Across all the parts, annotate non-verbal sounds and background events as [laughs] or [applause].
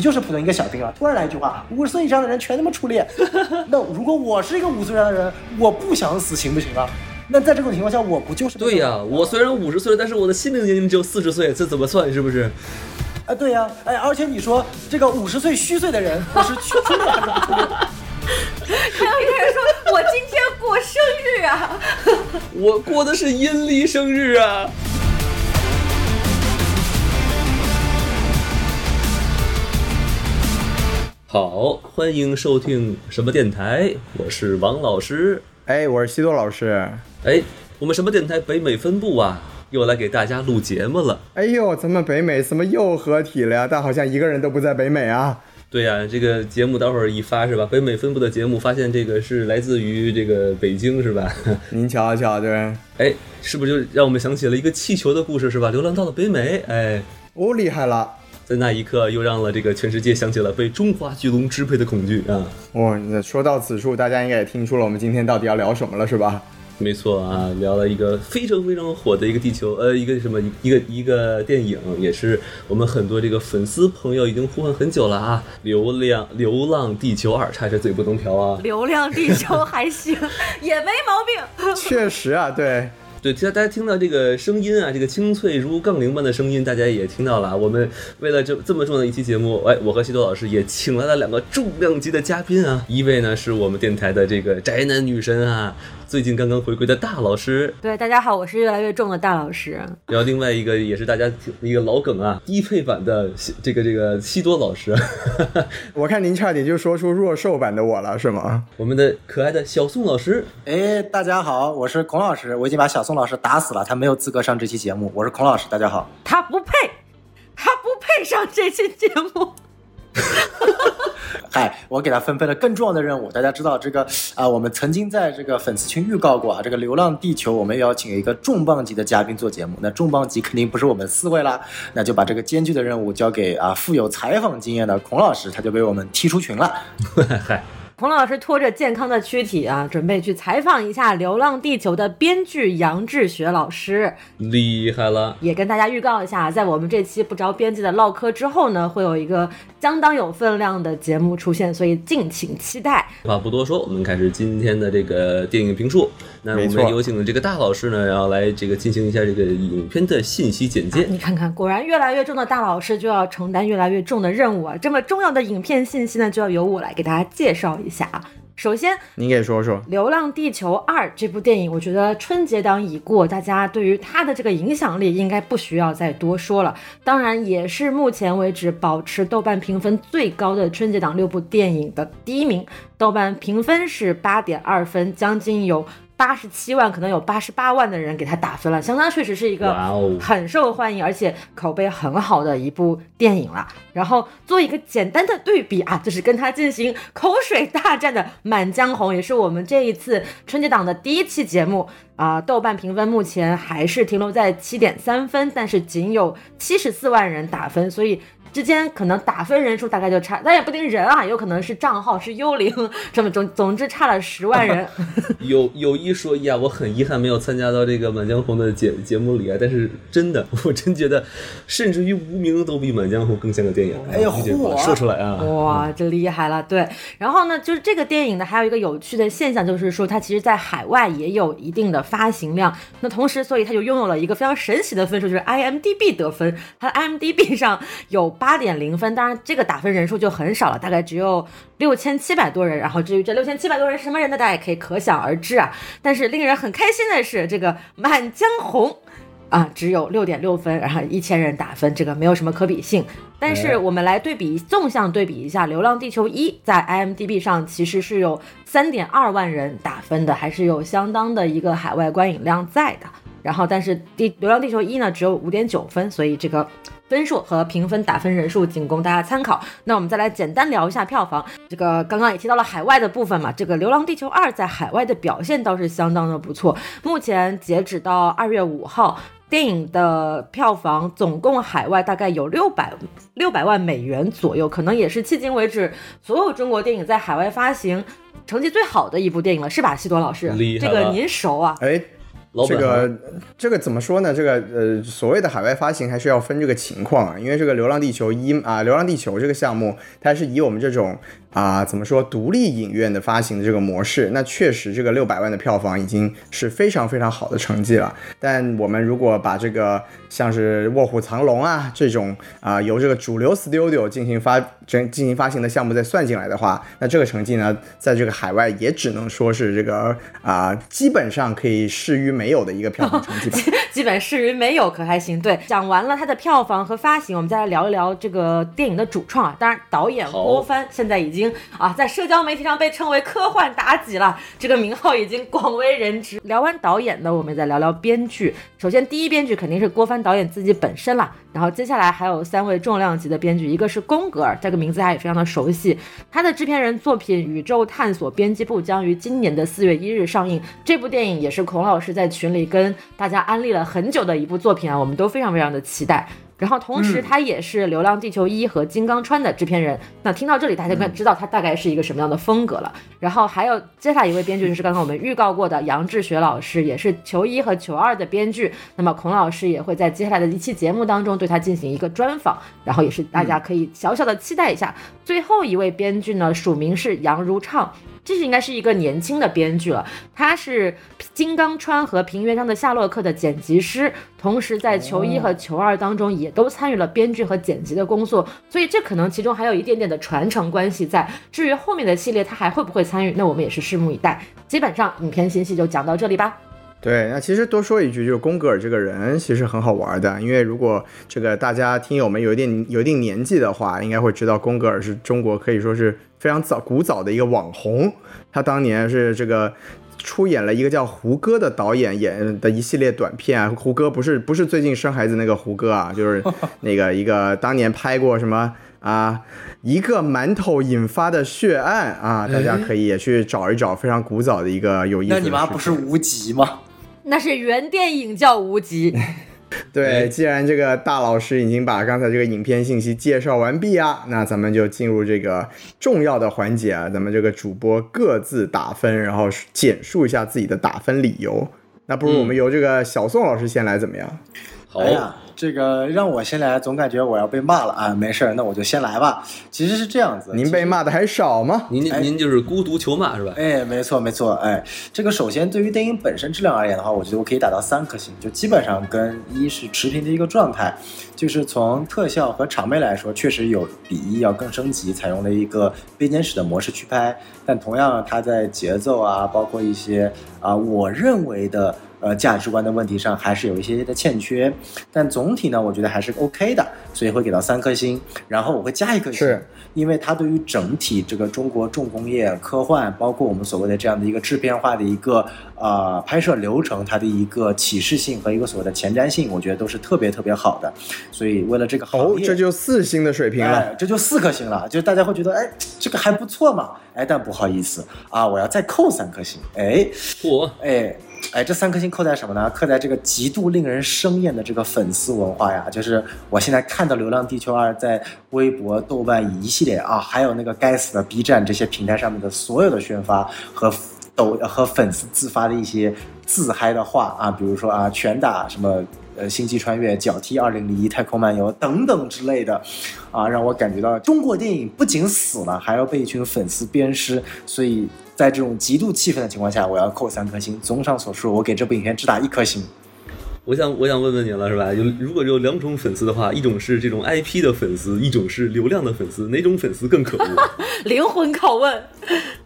你就是普通一个小兵啊。突然来一句话，五十岁以上的人全他妈出列。那如果我是一个五十岁以上的人，我不想死行不行啊？那在这种情况下，我不就是对呀？我虽然五十岁了，但是我的心灵年龄只有四十岁，这怎么算？是不是？啊，对呀，哎，而且你说这个五十岁虚岁的人，我是出列还是不出列？还有一个人说：“我今天过生日啊！” [laughs] 我过的是阴历生日啊！好，欢迎收听什么电台？我是王老师。哎，我是西多老师。哎，我们什么电台北美分部啊，又来给大家录节目了。哎呦，咱们北美怎么又合体了呀？但好像一个人都不在北美啊。对呀，这个节目待会儿一发是吧？北美分部的节目，发现这个是来自于这个北京是吧？[laughs] 您瞧瞧，对。哎，是不是就让我们想起了一个气球的故事是吧？流浪到了北美，哎，哦，厉害了。在那一刻，又让了这个全世界想起了被中华巨龙支配的恐惧啊！哇，那说到此处，大家应该也听出了我们今天到底要聊什么了，是吧？没错啊，聊了一个非常非常火的一个地球，呃，一个什么一个一个电影，也是我们很多这个粉丝朋友已经呼唤很久了啊！流量流浪地球二，差点嘴不能瓢啊！流浪地球还行，[laughs] 也没毛病。确实啊，对。对，其实大家听到这个声音啊，这个清脆如杠铃般的声音，大家也听到了。我们为了这这么重要的一期节目，哎，我和西多老师也请来了两个重量级的嘉宾啊。一位呢是我们电台的这个宅男女神啊。最近刚刚回归的大老师，对大家好，我是越来越重的大老师。然后另外一个也是大家一个老梗啊，低配版的这个这个西多老师。[laughs] 我看您差点就说出弱瘦版的我了，是吗？我们的可爱的小宋老师，哎，大家好，我是孔老师，我已经把小宋老师打死了，他没有资格上这期节目。我是孔老师，大家好。他不配，他不配上这期节目。嗨，[laughs] 我给他分配了更重要的任务。大家知道这个啊，我们曾经在这个粉丝群预告过啊，这个《流浪地球》我们邀请一个重磅级的嘉宾做节目。那重磅级肯定不是我们四位啦，那就把这个艰巨的任务交给啊富有采访经验的孔老师，他就被我们踢出群了。[laughs] 嗨。孔老师拖着健康的躯体啊，准备去采访一下《流浪地球》的编剧杨志学老师，厉害了！也跟大家预告一下，在我们这期不着边际的唠嗑之后呢，会有一个相当有分量的节目出现，所以敬请期待。话不多说，我们开始今天的这个电影评述。那我们有请这个大老师呢，然后来这个进行一下这个影片的信息简介。你看看，果然越来越重的大老师就要承担越来越重的任务啊！这么重要的影片信息呢，就要由我来给大家介绍一下啊。首先，您给说说《流浪地球二》这部电影，我觉得春节档已过，大家对于它的这个影响力应该不需要再多说了。当然，也是目前为止保持豆瓣评分最高的春节档六部电影的第一名，豆瓣评分是八点二分，将近有。八十七万，可能有八十八万的人给他打分了，相当确实是一个很受欢迎，而且口碑很好的一部电影了。然后做一个简单的对比啊，就是跟他进行口水大战的《满江红》，也是我们这一次春节档的第一期节目啊。豆瓣评分目前还是停留在七点三分，但是仅有七十四万人打分，所以。之间可能打分人数大概就差，但也不定人啊，有可能是账号是幽灵，这么总总之差了十万人。[laughs] 有有一说一啊，我很遗憾没有参加到这个《满江红》的节节目里啊，但是真的，[laughs] 我真觉得，甚至于无名都比《满江红》更像个电影。哎呀，说出来啊！哇，这厉害了。对，然后呢，就是这个电影呢，还有一个有趣的现象，就是说它其实在海外也有一定的发行量。那同时，所以它就拥有了一个非常神奇的分数，就是 IMDB 得分，它 IMDB 上有。八点零分，当然这个打分人数就很少了，大概只有六千七百多人。然后至于这六千七百多人是什么人呢？大家也可以可想而知啊。但是令人很开心的是，这个《满江红》啊只有六点六分，然后一千人打分，这个没有什么可比性。但是我们来对比，纵向对比一下，《流浪地球一》在 IMDB 上其实是有三点二万人打分的，还是有相当的一个海外观影量在的。然后，但是《地流浪地球一》呢只有五点九分，所以这个。分数和评分打分人数仅供大家参考。那我们再来简单聊一下票房。这个刚刚也提到了海外的部分嘛，这个《流浪地球二》在海外的表现倒是相当的不错。目前截止到二月五号，电影的票房总共海外大概有六百六百万美元左右，可能也是迄今为止所有中国电影在海外发行成绩最好的一部电影了，是吧？西多老师，这个您熟啊？哎。老这个这个怎么说呢？这个呃，所谓的海外发行还是要分这个情况啊，因为这个《流浪地球一》啊，《流浪地球》这个项目，它是以我们这种啊怎么说独立影院的发行的这个模式，那确实这个六百万的票房已经是非常非常好的成绩了。但我们如果把这个像是《卧虎藏龙》啊这种啊由这个主流 studio 进行发进进行发行的项目再算进来的话，那这个成绩呢，在这个海外也只能说是这个啊基本上可以视于没有的一个票房成绩吧。[laughs] 基本视于没有，可还行。对，讲完了它的票房和发行，我们再来聊一聊这个电影的主创啊。当然，导演好郭帆现在已经啊在社交媒体上被称为科幻妲己了，这个名号已经广为人知。聊完导演呢，我们再聊聊编剧。首先，第一编剧肯定是郭帆导演自己本身啦，然后接下来还有三位重量级的编剧，一个是宫格尔，这个名字大家也非常的熟悉。他的制片人作品《宇宙探索编辑部》将于今年的四月一日上映。这部电影也是孔老师在群里跟大家安利了很久的一部作品啊，我们都非常非常的期待。然后同时，他也是《流浪地球一》和《金刚川》的制片人。那听到这里，大家就知道他大概是一个什么样的风格了。然后还有接下来一位编剧就是刚刚我们预告过的杨志学老师，也是《球一》和《球二》的编剧。那么孔老师也会在接下来的一期节目当中对他进行一个专访，然后也是大家可以小小的期待一下。最后一位编剧呢，署名是杨如畅。这是应该是一个年轻的编剧了，他是《金刚川》和《平原上的夏洛克》的剪辑师，同时在《球一》和《球二》当中也都参与了编剧和剪辑的工作，所以这可能其中还有一点点的传承关系在。至于后面的系列他还会不会参与，那我们也是拭目以待。基本上影片信息就讲到这里吧。对，那其实多说一句，就是宫格尔这个人其实很好玩的，因为如果这个大家听友们有一点有一定年纪的话，应该会知道宫格尔是中国可以说是非常早古早的一个网红，他当年是这个。出演了一个叫胡歌的导演演的一系列短片啊，胡歌不是不是最近生孩子那个胡歌啊，就是 [laughs] 那个一个当年拍过什么啊，一个馒头引发的血案啊，大家可以也去找一找，非常古早的一个有意思的那你妈。不是无极吗？那是原电影叫《无极》，[laughs] 对，既然这个大老师已经把刚才这个影片信息介绍完毕啊，那咱们就进入这个重要的环节啊，咱们这个主播各自打分，然后简述一下自己的打分理由。那不如我们由这个小宋老师先来，怎么样？好哎，呀，这个让我先来，总感觉我要被骂了啊！没事儿，那我就先来吧。其实是这样子，您被骂的还少吗？您哎您就是孤独求骂是吧？哎，没错没错，哎，这个首先对于电影本身质量而言的话，我觉得我可以打到三颗星，就基本上跟一是持平的一个状态，就是从特效和场面来说，确实有比一要更升级，采用了一个编年史的模式去拍，但同样它在节奏啊，包括一些啊、我认为的。呃，价值观的问题上还是有一些些的欠缺，但总体呢，我觉得还是 OK 的，所以会给到三颗星。然后我会加一颗星，是因为它对于整体这个中国重工业科幻，包括我们所谓的这样的一个制片化的一个呃拍摄流程，它的一个启示性和一个所谓的前瞻性，我觉得都是特别特别好的。所以为了这个行哦，业，这就四星的水平了。哎，这就四颗星了，就大家会觉得，哎，这个还不错嘛，哎，但不好意思啊，我要再扣三颗星，哎，我，哎，哎，这三颗星扣在什么呢？扣在这个极度令人生厌的这个粉丝文化呀！就是我现在看到《流浪地球二》在微博、豆瓣一系列啊，还有那个该死的 B 站这些平台上面的所有的宣发和抖和粉丝自发的一些自嗨的话啊，比如说啊，拳打什么。呃，星际穿越、脚踢二零零一、太空漫游等等之类的，啊，让我感觉到中国电影不仅死了，还要被一群粉丝鞭尸，所以在这种极度气愤的情况下，我要扣三颗星。综上所述，我给这部影片只打一颗星。我想我想问问你了是吧？有如果有两种粉丝的话，一种是这种 IP 的粉丝，一种是流量的粉丝，哪种粉丝更可恶？[laughs] 灵魂拷问。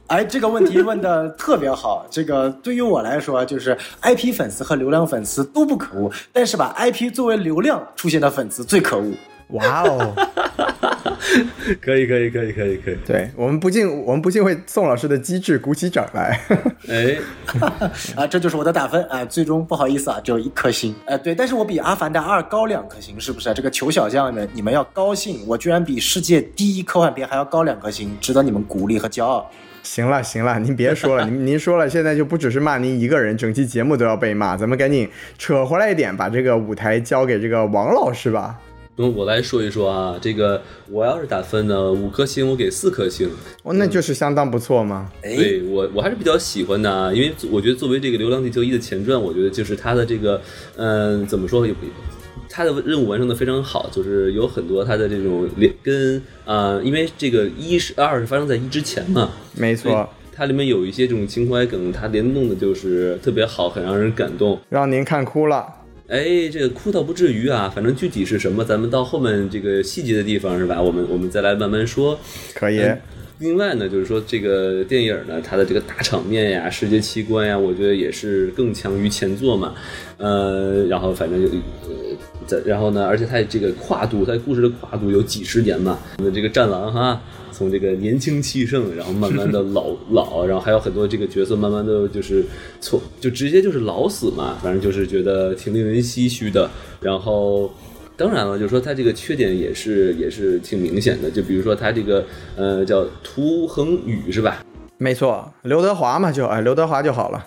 哎，这个问题问的特别好。这个对于我来说，就是 IP 粉丝和流量粉丝都不可恶，但是把 IP 作为流量出现的粉丝最可恶。哇哦，[laughs] 可以可以可以可以可以，对我们不禁我们不禁为宋老师的机智鼓起掌来。[laughs] 哎，[laughs] 啊，这就是我的打分啊，最终不好意思啊，只有一颗星。哎，对，但是我比《阿凡达二》高两颗星，是不是？这个求小将们，你们要高兴，我居然比世界第一科幻片还要高两颗星，值得你们鼓励和骄傲。行了行了，您别说了，您您说了，现在就不只是骂您一个人，整期节目都要被骂，咱们赶紧扯回来一点，把这个舞台交给这个王老师吧。那我来说一说啊，这个我要是打分呢，五颗星我给四颗星。哦，那就是相当不错嘛。哎，对我我还是比较喜欢的啊，因为我觉得作为这个《流浪地球一》的前传，我觉得就是它的这个，嗯、怎么说。它的任务完成的非常好，就是有很多它的这种连跟啊、因为这个一是二是发生在一之前嘛，没错，它里面有一些这种情怀梗，它联动的就是特别好，很让人感动。让您看哭了。哎，这个哭倒不至于啊，反正具体是什么，咱们到后面这个细节的地方是吧？我们我们再来慢慢说。可以，嗯另外呢，就是说这个电影呢，它的这个大场面呀、视觉奇观呀，我觉得也是更强于前作嘛。呃，然后反正有，呃，在然后呢，而且它这个跨度，它故事的跨度有几十年嘛。我们这个战狼哈，从这个年轻气盛，然后慢慢的老老，然后还有很多这个角色慢慢的就是从就直接就是老死嘛，反正就是觉得挺令人唏嘘的。然后。当然了，就是说他这个缺点也是也是挺明显的，就比如说他这个呃叫涂恒宇是吧？没错，刘德华嘛，就哎，刘德华就好了。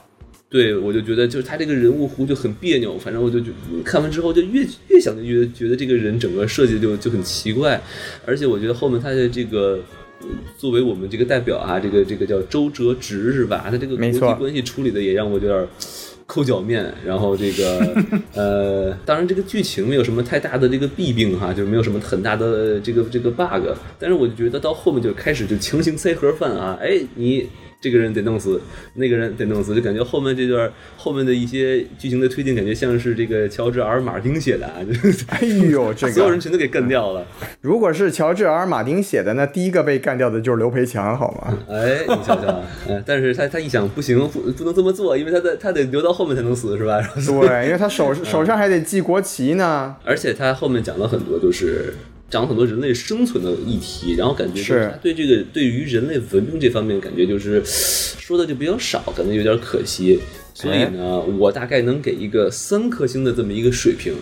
对，我就觉得就是他这个人物弧就很别扭，反正我就觉看完之后就越越想就越觉得这个人整个设计就就很奇怪，而且我觉得后面他的这个。呃作为我们这个代表啊，这个这个叫周哲直是吧？他这个国际关系处理的也让我有点儿抠脚面。然后这个 [laughs] 呃，当然这个剧情没有什么太大的这个弊病哈，就是没有什么很大的这个这个 bug。但是我就觉得到后面就开始就强行塞盒饭啊，哎你。这个人得弄死，那个人得弄死，就感觉后面这段后面的一些剧情的推进，感觉像是这个乔治 ·R. 马丁写的啊，就是哎呦，[laughs] 这个所有人个全都给干掉了。如果是乔治 ·R. 马丁写的，那第一个被干掉的就是刘培强，好吗？哎，你瞧瞧，嗯，但是他他一想不行，不不能这么做，因为他在他得留到后面才能死，是吧？对，因为他手手上还得系国旗呢。而且他后面讲了很多，就是讲了很多人类生存的议题，然后感觉就是。他对这个对于人类文明这方面，感觉就是说的就比较少，感觉有点可惜。所以呢，我大概能给一个三颗星的这么一个水平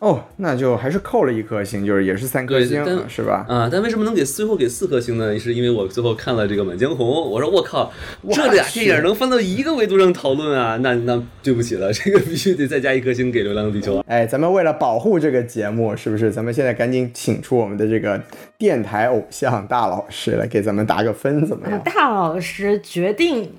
哦，那就还是扣了一颗星，就是也是三颗星，是吧？啊。但为什么能给最后给四颗星呢？是因为我最后看了这个《满江红》，我说我靠，这俩电影能放到一个维度上讨论啊？那那对不起了，这个必须得再加一颗星给《流浪地球》啊。哎，咱们为了保护这个节目，是不是？咱们现在赶紧请出我们的这个电台偶像大老师来给咱们打个分，怎么样？大老师决定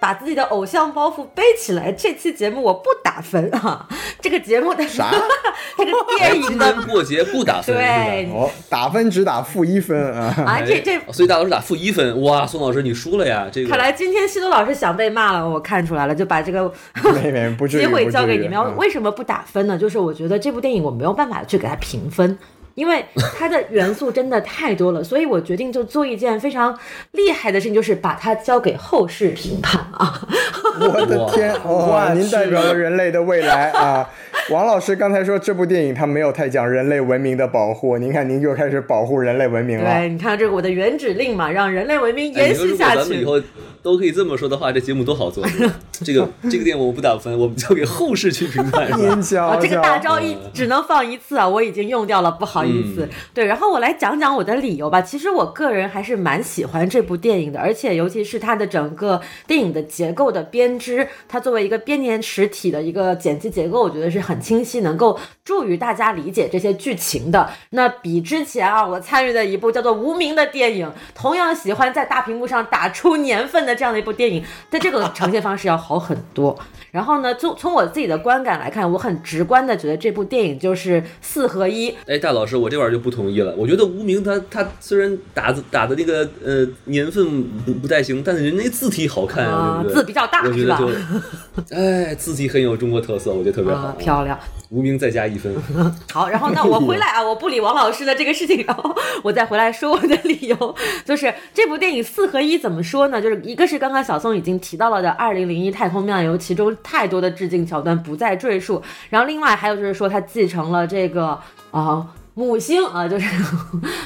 把自己的偶像包袱背起来，这期节目我不打分啊！[laughs] 这个节目的啥？[laughs] 这个电影今天过节不打分，对哦，打分只打负一分啊！啊，这这所以大老师打负一分，哇，宋老师你输了呀！这个看来今天西多老师想被骂了，我看出来了，就把这个没没 [laughs] 不机会交给你们。嗯为什么不打分呢？就是我觉得这部电影我没有办法去给它评分。因为它的元素真的太多了，所以我决定就做一件非常厉害的事情，就是把它交给后世评判啊。[laughs] 我的天，哇！您代表了 [laughs] 人类的未来啊！王老师刚才说这部电影它没有太讲人类文明的保护，您看您又开始保护人类文明了。对，你看这个我的原指令嘛，让人类文明哎延续下去。以后都可以这么说的话，这节目多好做。[laughs] 这个这个电影我不打分，我们交给后世去评判。您瞧啊，这个大招一只能放一次啊，我已经用掉了，不好意思。嗯对，然后我来讲讲我的理由吧。其实我个人还是蛮喜欢这部电影的，而且尤其是它的整个电影的结构的编织，它作为一个编年实体的一个剪辑结构，我觉得是很清晰，能够助于大家理解这些剧情的。那比之前啊，我参与的一部叫做《无名》的电影，同样喜欢在大屏幕上打出年份的这样的一部电影，在这个呈现方式要好很多。然后呢，从从我自己的观感来看，我很直观的觉得这部电影就是四合一，哎，大老师，我这玩意儿就不同意了。我觉得无名他他虽然打字打的那个呃年份不不太行，但是人家字体好看啊对对？字比较大我觉是吧得就，哎，字体很有中国特色，我觉得特别好。啊，漂亮。无名再加一分。[laughs] 好，然后那我回来啊，我不理王老师的这个事情，然后我再回来说我的理由，就是这部电影四合一怎么说呢？就是一个是刚刚小宋已经提到了的《二零零一太空漫游》，其中太多的致敬桥段不再赘述，然后另外还有就是说它继承了这个啊。母星啊，就是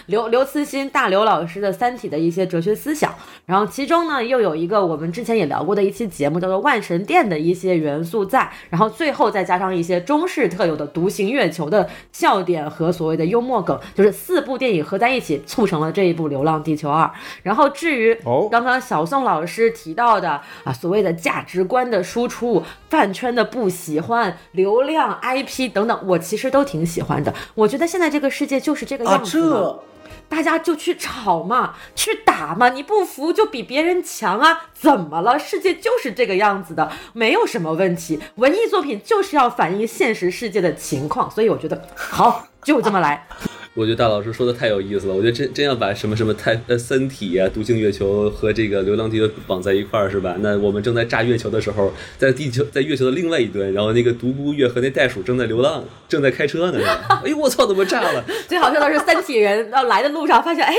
刘刘慈欣大刘老师的《三体》的一些哲学思想，然后其中呢又有一个我们之前也聊过的一期节目，叫做《万神殿》的一些元素在，然后最后再加上一些中式特有的独行月球的笑点和所谓的幽默梗，就是四部电影合在一起促成了这一部《流浪地球二》。然后至于刚刚小宋老师提到的啊，所谓的价值观的输出、饭圈的不喜欢、流量 IP 等等，我其实都挺喜欢的。我觉得现在这个个世界就是这个啊，样子的。这大家就去吵嘛，去打嘛，你不服就比别人强啊，怎么了？世界就是这个样子的，没有什么问题。文艺作品就是要反映现实世界的情况，所以我觉得好，就这么来。我觉得大老师说的太有意思了，我觉得真真要把什么什么太呃《三体》啊、《独行月球》和这个《流浪地球》绑在一块儿是吧？那我们正在炸月球的时候，在地球在月球的另外一端，然后那个独孤月和那袋鼠正在流浪，正在开车呢，是吧？[laughs] 哎呦我操，怎么炸了？最好笑的是，三体人要来的路上发现，哎，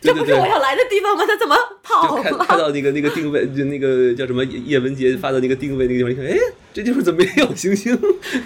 这不是我要来的地方吗？他怎么跑了？看看？到那个那个定位，就那个叫什么叶叶文洁发的那个定位那个地方，一看，哎，这地方怎么没有星星？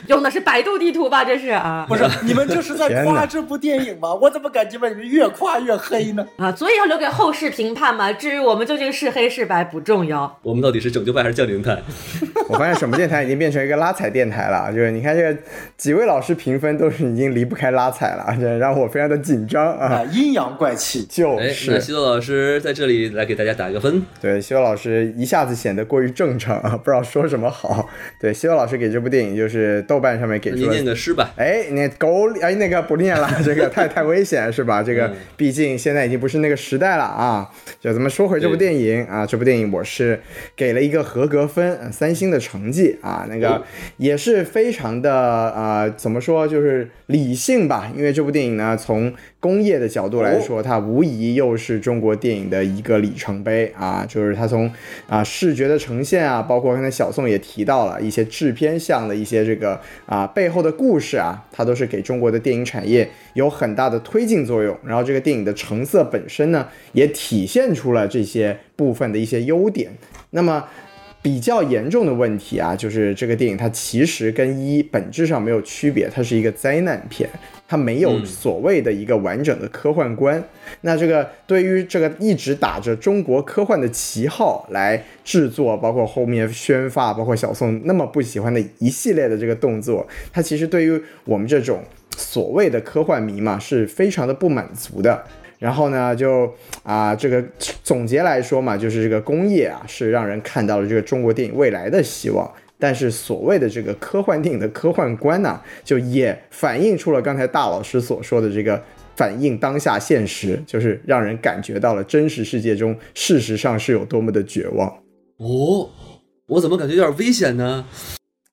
用的是百度地图吧？这是啊不是你们这是在夸这部电影吗？我怎么感觉把你们越夸越黑呢？啊，所以要留给后世评判嘛。至于我们究竟是黑是白不重要。我们到底是拯救派还是降临派？[laughs] 我发现什么电台已经变成一个拉踩电台了，就是你看这个几位老师评分都是已经离不开拉踩了，这让我非常的紧张啊。啊，阴阳怪气。就哎，那是西多老师在这里来给大家打一个分。对西多老师一下子显得过于正常啊，不知道说什么好。对西多老师给这部电影就是豆瓣上面给那您出了念个诗吧。哎，那狗哎，那个不念了，这个太太危险是吧？这个嗯毕竟现在已经不是那个时代了啊。就咱们说回这部电影啊，这部电影我是给了一个合格分，呃三星的成绩啊，那个哦也是非常的啊、怎么说就是理性吧？因为这部电影呢，从工业的角度来说，它无疑又是中国电影的一个里程碑啊，就是它从啊视觉的呈现啊，包括刚才小宋也提到了一些制片项的一些这个啊背后的故事啊，它都是给中国的电影产业有很大的推进作用。然后这个电影的成色本身呢，也体现出了这些部分的一些优点。那么。比较严重的问题啊，就是这个电影它其实跟一本质上没有区别，它是一个灾难片，它没有嗯所谓的一个完整的科幻观。那这个对于这个一直打着中国科幻的旗号来制作，包括后面宣发，包括小宋那么不喜欢的一系列的这个动作，它其实对于我们这种所谓的科幻迷嘛，是非常的不满足的。然后呢，就啊，这个总结来说嘛，就是这个工业啊，是让人看到了这个中国电影未来的希望。但是所谓的这个科幻电影的科幻观呢、就也反映出了刚才大老师所说的这个反映当下现实，就是让人感觉到了真实世界中事实上是有多么的绝望。哦，我怎么感觉有点危险呢？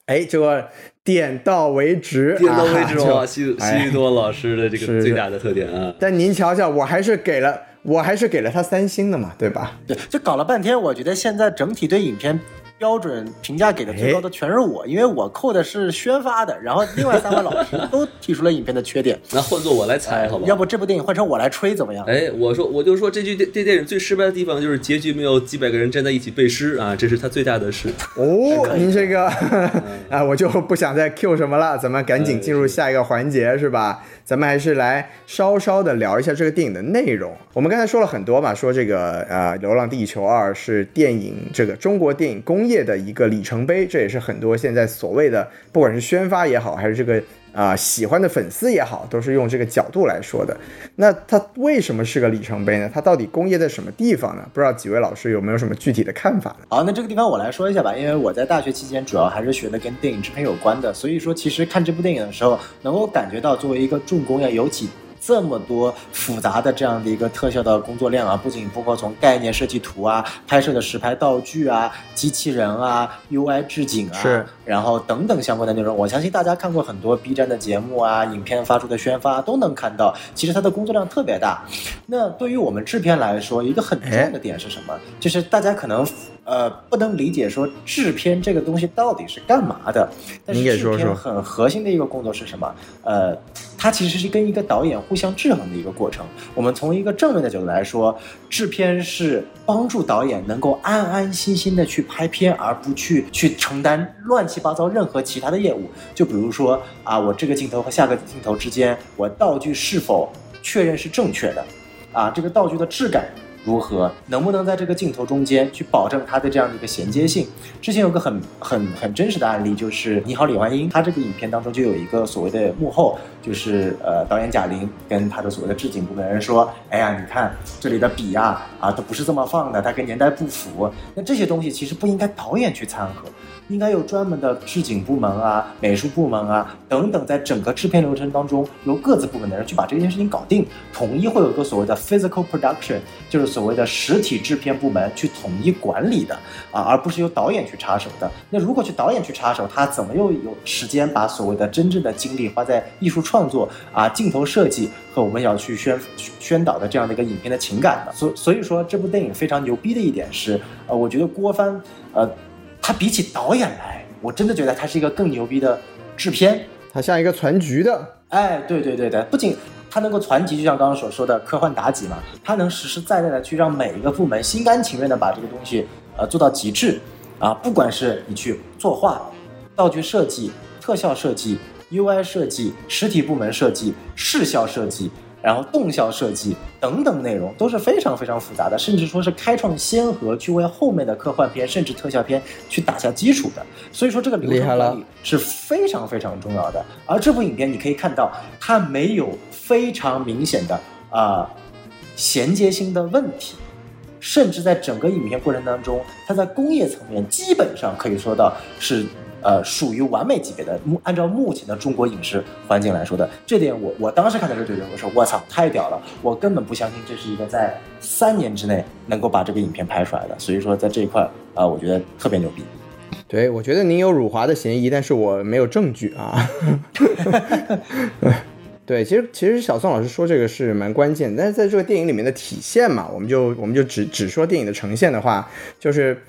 哎，这个点到为止，点到为止啊西，西哎西多老师的这个最大的特点啊。但您瞧瞧，我还是给了，我还是给了他三星的嘛，对吧？对，就搞了半天，我觉得现在整体对影片标准评价给的最高的全是我，因为我扣的是宣发的，然后另外三位老师都提出了影片的缺点。[laughs] 那换做我来猜，好吧？要不这部电影换成我来吹怎么样？哎，我说，我就说这句这这电影最失败的地方就是结局没有几百个人站在一起背诗啊，这是他最大的事。哦，您这个啊，我就不想再 Q 什么了，咱们赶紧进入下一个环节，是吧？咱们还是来稍稍的聊一下这个电影的内容。我们刚才说了很多嘛，说这个呃，《流浪地球二》是电影这个中国电影工业业的一个里程碑，这也是很多现在所谓的不管是宣发也好，还是这个啊、喜欢的粉丝也好，都是用这个角度来说的。那它为什么是个里程碑呢？它到底工业在什么地方呢？不知道几位老师有没有什么具体的看法呢？好，那这个地方我来说一下吧，因为我在大学期间主要还是学的跟电影制片有关的，所以说其实看这部电影的时候，能够感觉到作为一个重工业，尤其这么多复杂的这样的一个特效的工作量啊，不仅包括从概念设计图啊、拍摄的实拍道具啊、机器人啊、UI 置景啊，是然后等等相关的内容，我相信大家看过很多 B 站的节目啊、影片发出的宣发都能看到，其实它的工作量特别大。那对于我们制片来说，一个很重要的点是什么？就是大家可能呃不能理解说制片这个东西到底是干嘛的。但是制片很核心的一个工作是什么？呃，它其实是跟一个导演互相制衡的一个过程。我们从一个正面的角度来说，制片是帮助导演能够安安心心的去拍片，而不去去承担乱七八糟任何其他的业务。就比如说啊，我这个镜头和下个镜头之间，我道具是否确认是正确的？啊，这个道具的质感如何，能不能在这个镜头中间去保证它的这样的一个衔接性。之前有个很很很真实的案例，就是《你好，李焕英》，它这个影片当中就有一个所谓的幕后，就是呃导演贾玲跟他的所谓的置景部门人说，哎呀，你看这里的笔呀啊都不是这么放的，它跟年代不符。那这些东西其实不应该导演去掺和。应该有专门的制景部门啊、美术部门啊等等，在整个制片流程当中，由各自部门的人去把这件事情搞定，统一会有一个所谓的 physical production，就是所谓的实体制片部门去统一管理的啊，而不是由导演去插手的。那如果去导演去插手，他怎么又有时间把所谓的真正的精力花在艺术创作啊、镜头设计和我们要去宣宣导的这样的一个影片的情感呢？所所以说，这部电影非常牛逼的一点是，呃，我觉得郭帆，呃。他比起导演来，我真的觉得他是一个更牛逼的制片。他像一个传局的，哎，对对对对，不仅他能够传局，就像刚刚所说的科幻妲己嘛，他能实实在在的去让每一个部门心甘情愿的把这个东西呃做到极致啊，不管是你去作画、道具设计、特效设计、UI 设计、实体部门设计、视效设计。然后动效设计等等内容都是非常非常复杂的，甚至说是开创先河，去为后面的科幻片甚至特效片去打下基础的。所以说这个流程管理是非常非常重要的。而这部影片你可以看到，它没有非常明显的啊衔接性的问题，甚至在整个影片过程当中，它在工业层面基本上可以说到是。呃，属于完美级别的。按照目前的中国影视环境来说的，这点我我当时看的时候就觉得，我说我操，太屌了！我根本不相信这是一个在三年之内能够把这个影片拍出来的。所以说，在这一块啊，我觉得特别牛逼。对，我觉得您有辱华的嫌疑，但是我没有证据啊。[laughs] 对，其实其实小宋老师说这个是蛮关键，但是在这个电影里面的体现嘛，我们就我们就只只说电影的呈现的话，就是。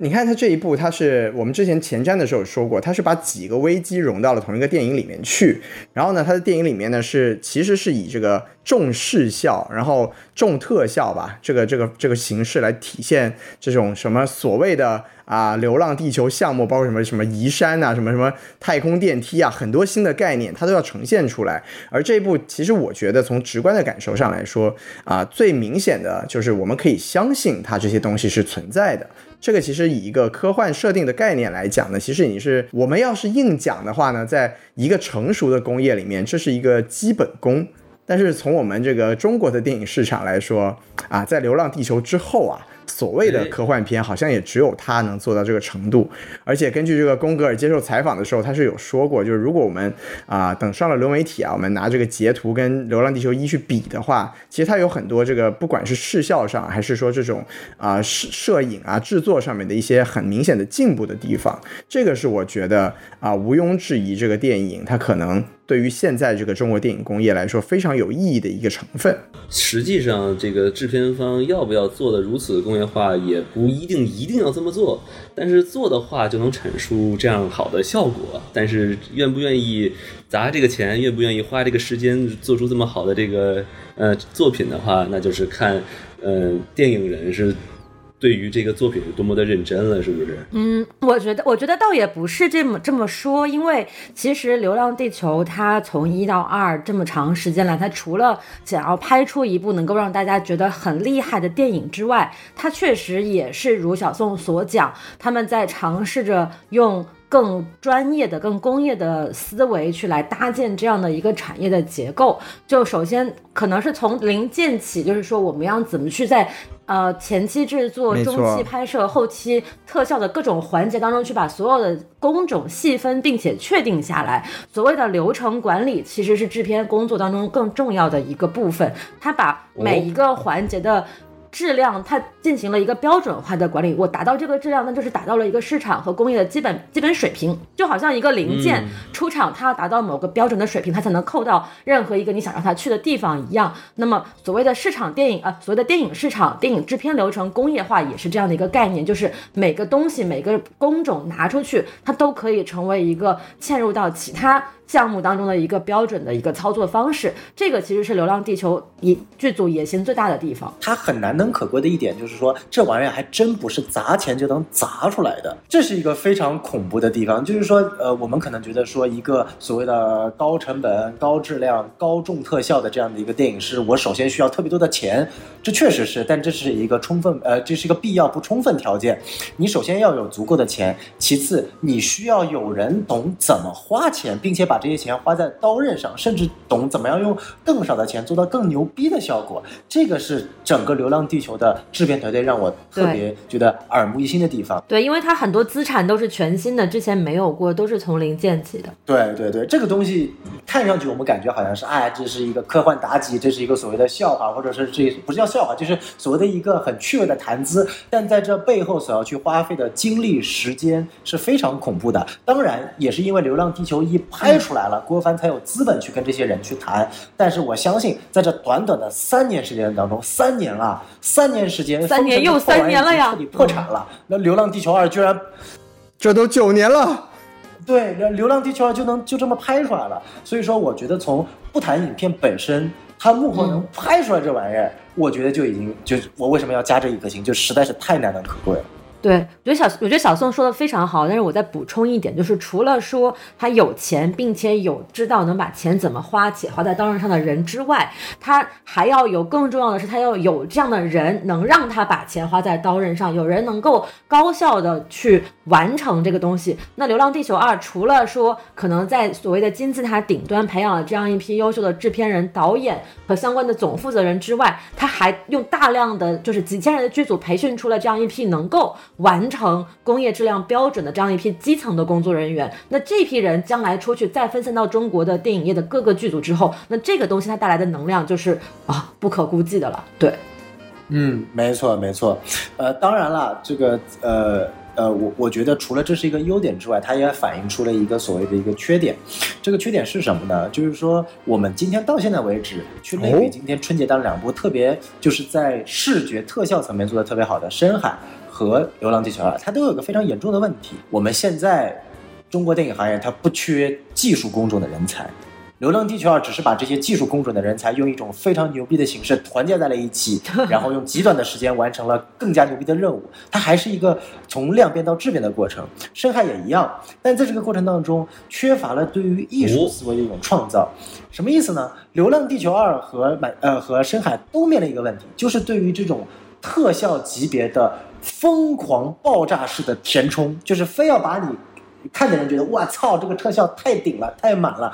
你看他这一部，他是我们之前前瞻的时候说过，他是把几个危机融到了同一个电影里面去。然后呢，他的电影里面呢是其实是以这个重视效，然后重特效吧，这个这个这个形式来体现这种什么所谓的啊流浪地球项目，包括什么什么移山啊，什么什么太空电梯啊，很多新的概念，它都要呈现出来。而这一部其实我觉得从直观的感受上来说啊，最明显的就是我们可以相信它这些东西是存在的。这个其实以一个科幻设定的概念来讲呢，其实你是我们要是硬讲的话呢，在一个成熟的工业里面，这是一个基本功。但是从我们这个中国的电影市场来说啊，在《流浪地球》之后啊。所谓的科幻片，好像也只有他能做到这个程度。而且根据这个宫格尔接受采访的时候，他是有说过，就是如果我们啊等上了流媒体啊，我们拿这个截图跟《流浪地球一》去比的话，其实它有很多这个不管是视效上，还是说这种啊摄摄影啊制作上面的一些很明显的进步的地方。这个是我觉得啊毋庸置疑，这个电影它可能。对于现在这个中国电影工业来说，非常有意义的一个成分。实际上，这个制片方要不要做的如此工业化，也不一定一定要这么做。但是做的话，就能产出这样好的效果。但是愿不愿意砸这个钱，愿不愿意花这个时间做出这么好的这个呃作品的话，那就是看呃电影人是。对于这个作品是多么的认真了，是不是？嗯，我觉得，我觉得倒也不是这么这么说，因为其实《流浪地球》它从一到二这么长时间来，它除了想要拍出一部能够让大家觉得很厉害的电影之外，它确实也是如小宋所讲，他们在尝试着用。更专业的、更工业的思维去来搭建这样的一个产业的结构，就首先可能是从零建起，就是说我们要怎么去在呃前期制作、中期拍摄、后期特效的各种环节当中去把所有的工种细分并且确定下来。所谓的流程管理其实是制片工作当中更重要的一个部分，它把每一个环节的。质量，它进行了一个标准化的管理。我达到这个质量，那就是达到了一个市场和工业的基本基本水平。就好像一个零件出厂，它要达到某个标准的水平，它才能扣到任何一个你想让它去的地方一样。那么，所谓的市场电影啊，所谓的电影市场、电影制片流程工业化，也是这样的一个概念，就是每个东西、每个工种拿出去，它都可以成为一个嵌入到其他。项目当中的一个标准的一个操作方式，这个其实是《流浪地球》一剧组野心最大的地方。它很难能可贵的一点就是说，这玩意儿还真不是砸钱就能砸出来的，这是一个非常恐怖的地方。就是说，呃，我们可能觉得说一个所谓的高成本、高质量、高重特效的这样的一个电影，是我首先需要特别多的钱，这确实是，但这是一个充分，呃，这是一个必要不充分条件。你首先要有足够的钱，其次你需要有人懂怎么花钱，并且把这些钱花在刀刃上，甚至懂怎么样用更少的钱做到更牛逼的效果。这个是整个《流浪地球》的制片团队让我特别觉得耳目一新的地方。对，因为它很多资产都是全新的，之前没有过，都是从零建起的。对对对，这个东西看上去我们感觉好像是，哎，这是一个科幻妲己，这是一个所谓的笑话，或者是这不是叫笑话，就是所谓的一个很趣味的谈资。但在这背后所要去花费的精力、时间是非常恐怖的。当然，也是因为《流浪地球》一拍出来了，郭帆才有资本去跟这些人去谈。但是我相信，在这短短的三年时间当中，三年啊，三年时间，三年又三年了呀，彻底破产了。那《流浪地球二》居然，这都九年了。对，《流浪地球二》就能就这么拍出来了。所以说，我觉得从不谈影片本身，它幕后能拍出来这玩意儿，我觉得就已经就我为什么要加这一颗星，就实在是太难能可贵了。对，我觉得小我觉得小宋说的非常好，但是我再补充一点，就是除了说他有钱，并且有知道能把钱怎么花且花在刀刃上的人之外，他还要有更重要的是，他要有这样的人能让他把钱花在刀刃上，有人能够高效的去完成这个东西。那《流浪地球二》除了说可能在所谓的金字塔顶端培养了这样一批优秀的制片人、导演和相关的总负责人之外，他还用大量的就是几千人的剧组培训出了这样一批能够。完成工业质量标准的这样一批基层的工作人员，那这批人将来出去再分散到中国的电影业的各个剧组之后，那这个东西它带来的能量就是啊不可估计的了。对，嗯，没错没错，呃，当然了，这个呃呃，我我觉得除了这是一个优点之外，它也反映出了一个所谓的一个缺点。这个缺点是什么呢？就是说我们今天到现在为止去类比今天春节档两部特别就是在视觉特效层面做的特别好的《深海》。和《流浪地球二》，它都有个非常严重的问题。我们现在中国电影行业它不缺技术工种的人才，《流浪地球二》只是把这些技术工种的人才用一种非常牛逼的形式团结在了一起，[laughs] 然后用极短的时间完成了更加牛逼的任务。它还是一个从量变到质变的过程，《深海》也一样。但在这个过程当中，缺乏了对于艺术思维的一种创造。什么意思呢？《流浪地球二》和满呃和《深海》都面临一个问题，就是对于这种特效级别的。疯狂爆炸式的填充，就是非要把你看的人觉得，哇操，这个特效太顶了，太满了，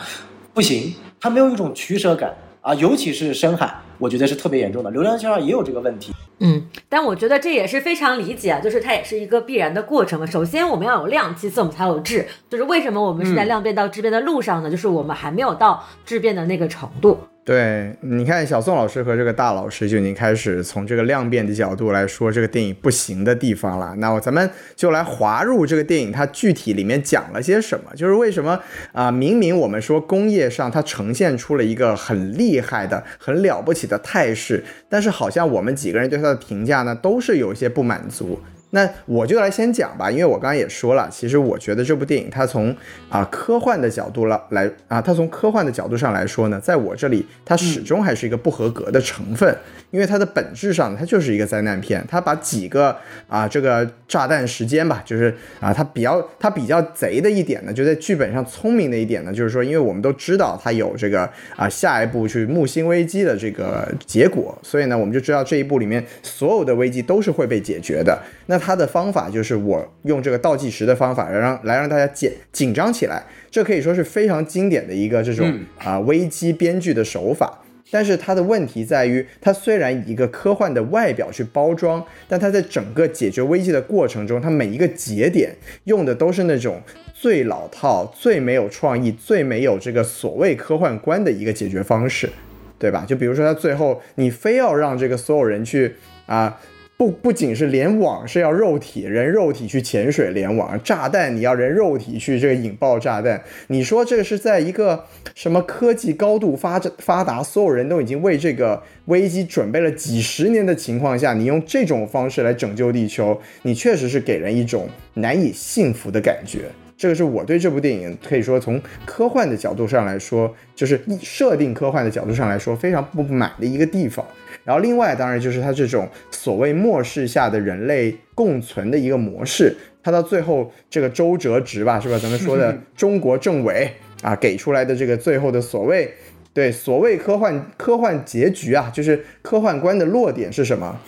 不行，它没有一种取舍感啊，尤其是深海，我觉得是特别严重的。流量圈上也有这个问题，嗯，但我觉得这也是非常理解啊，就是它也是一个必然的过程嘛。首先我们要有量，其次我们才有质，就是为什么我们是在量变到质变的路上呢？就是我们还没有到质变的那个程度。对，你看小宋老师和这个大老师就已经开始从这个量变的角度来说这个电影不行的地方了。那我咱们就来滑入这个电影，它具体里面讲了些什么？就是为什么啊？明明我们说工业上它呈现出了一个很厉害的、很了不起的态势，但是好像我们几个人对它的评价呢，都是有一些不满足。那我就来先讲吧，因为我刚刚也说了，其实我觉得这部电影它从啊科幻的角度了来啊，它从科幻的角度上来说呢，在我这里它始终还是一个不合格的成分，因为它的本质上它就是一个灾难片，它把几个啊这个炸弹时间吧，就是啊它比较它比较贼的一点呢，就在剧本上聪明的一点呢，就是说，因为我们都知道它有这个啊下一步去木星危机的这个结果，所以呢，我们就知道这一步里面所有的危机都是会被解决的。那他的方法就是我用这个倒计时的方法，来让来让大家紧紧张起来，这可以说是非常经典的一个这种啊危机编剧的手法。但是它的问题在于，它虽然以一个科幻的外表去包装，但它在整个解决危机的过程中，它每一个节点用的都是那种最老套、最没有创意、最没有这个所谓科幻观的一个解决方式，对吧？就比如说，他最后你非要让这个所有人去啊。不不仅是联网是要肉体人肉体去潜水联网，炸弹你要人肉体去这个引爆炸弹。你说这是在一个什么科技高度发展发达，所有人都已经为这个危机准备了几十年的情况下，你用这种方式来拯救地球，你确实是给人一种难以信服的感觉。这个是我对这部电影可以说从科幻的角度上来说，就是设定科幻的角度上来说非常不满的一个地方。然后另外当然就是它这种所谓末世下的人类共存的一个模式，它到最后这个周折直吧，是吧？咱们说的中国政委啊给出来的这个最后的所谓对所谓科幻科幻结局啊，就是科幻观的落点是什么？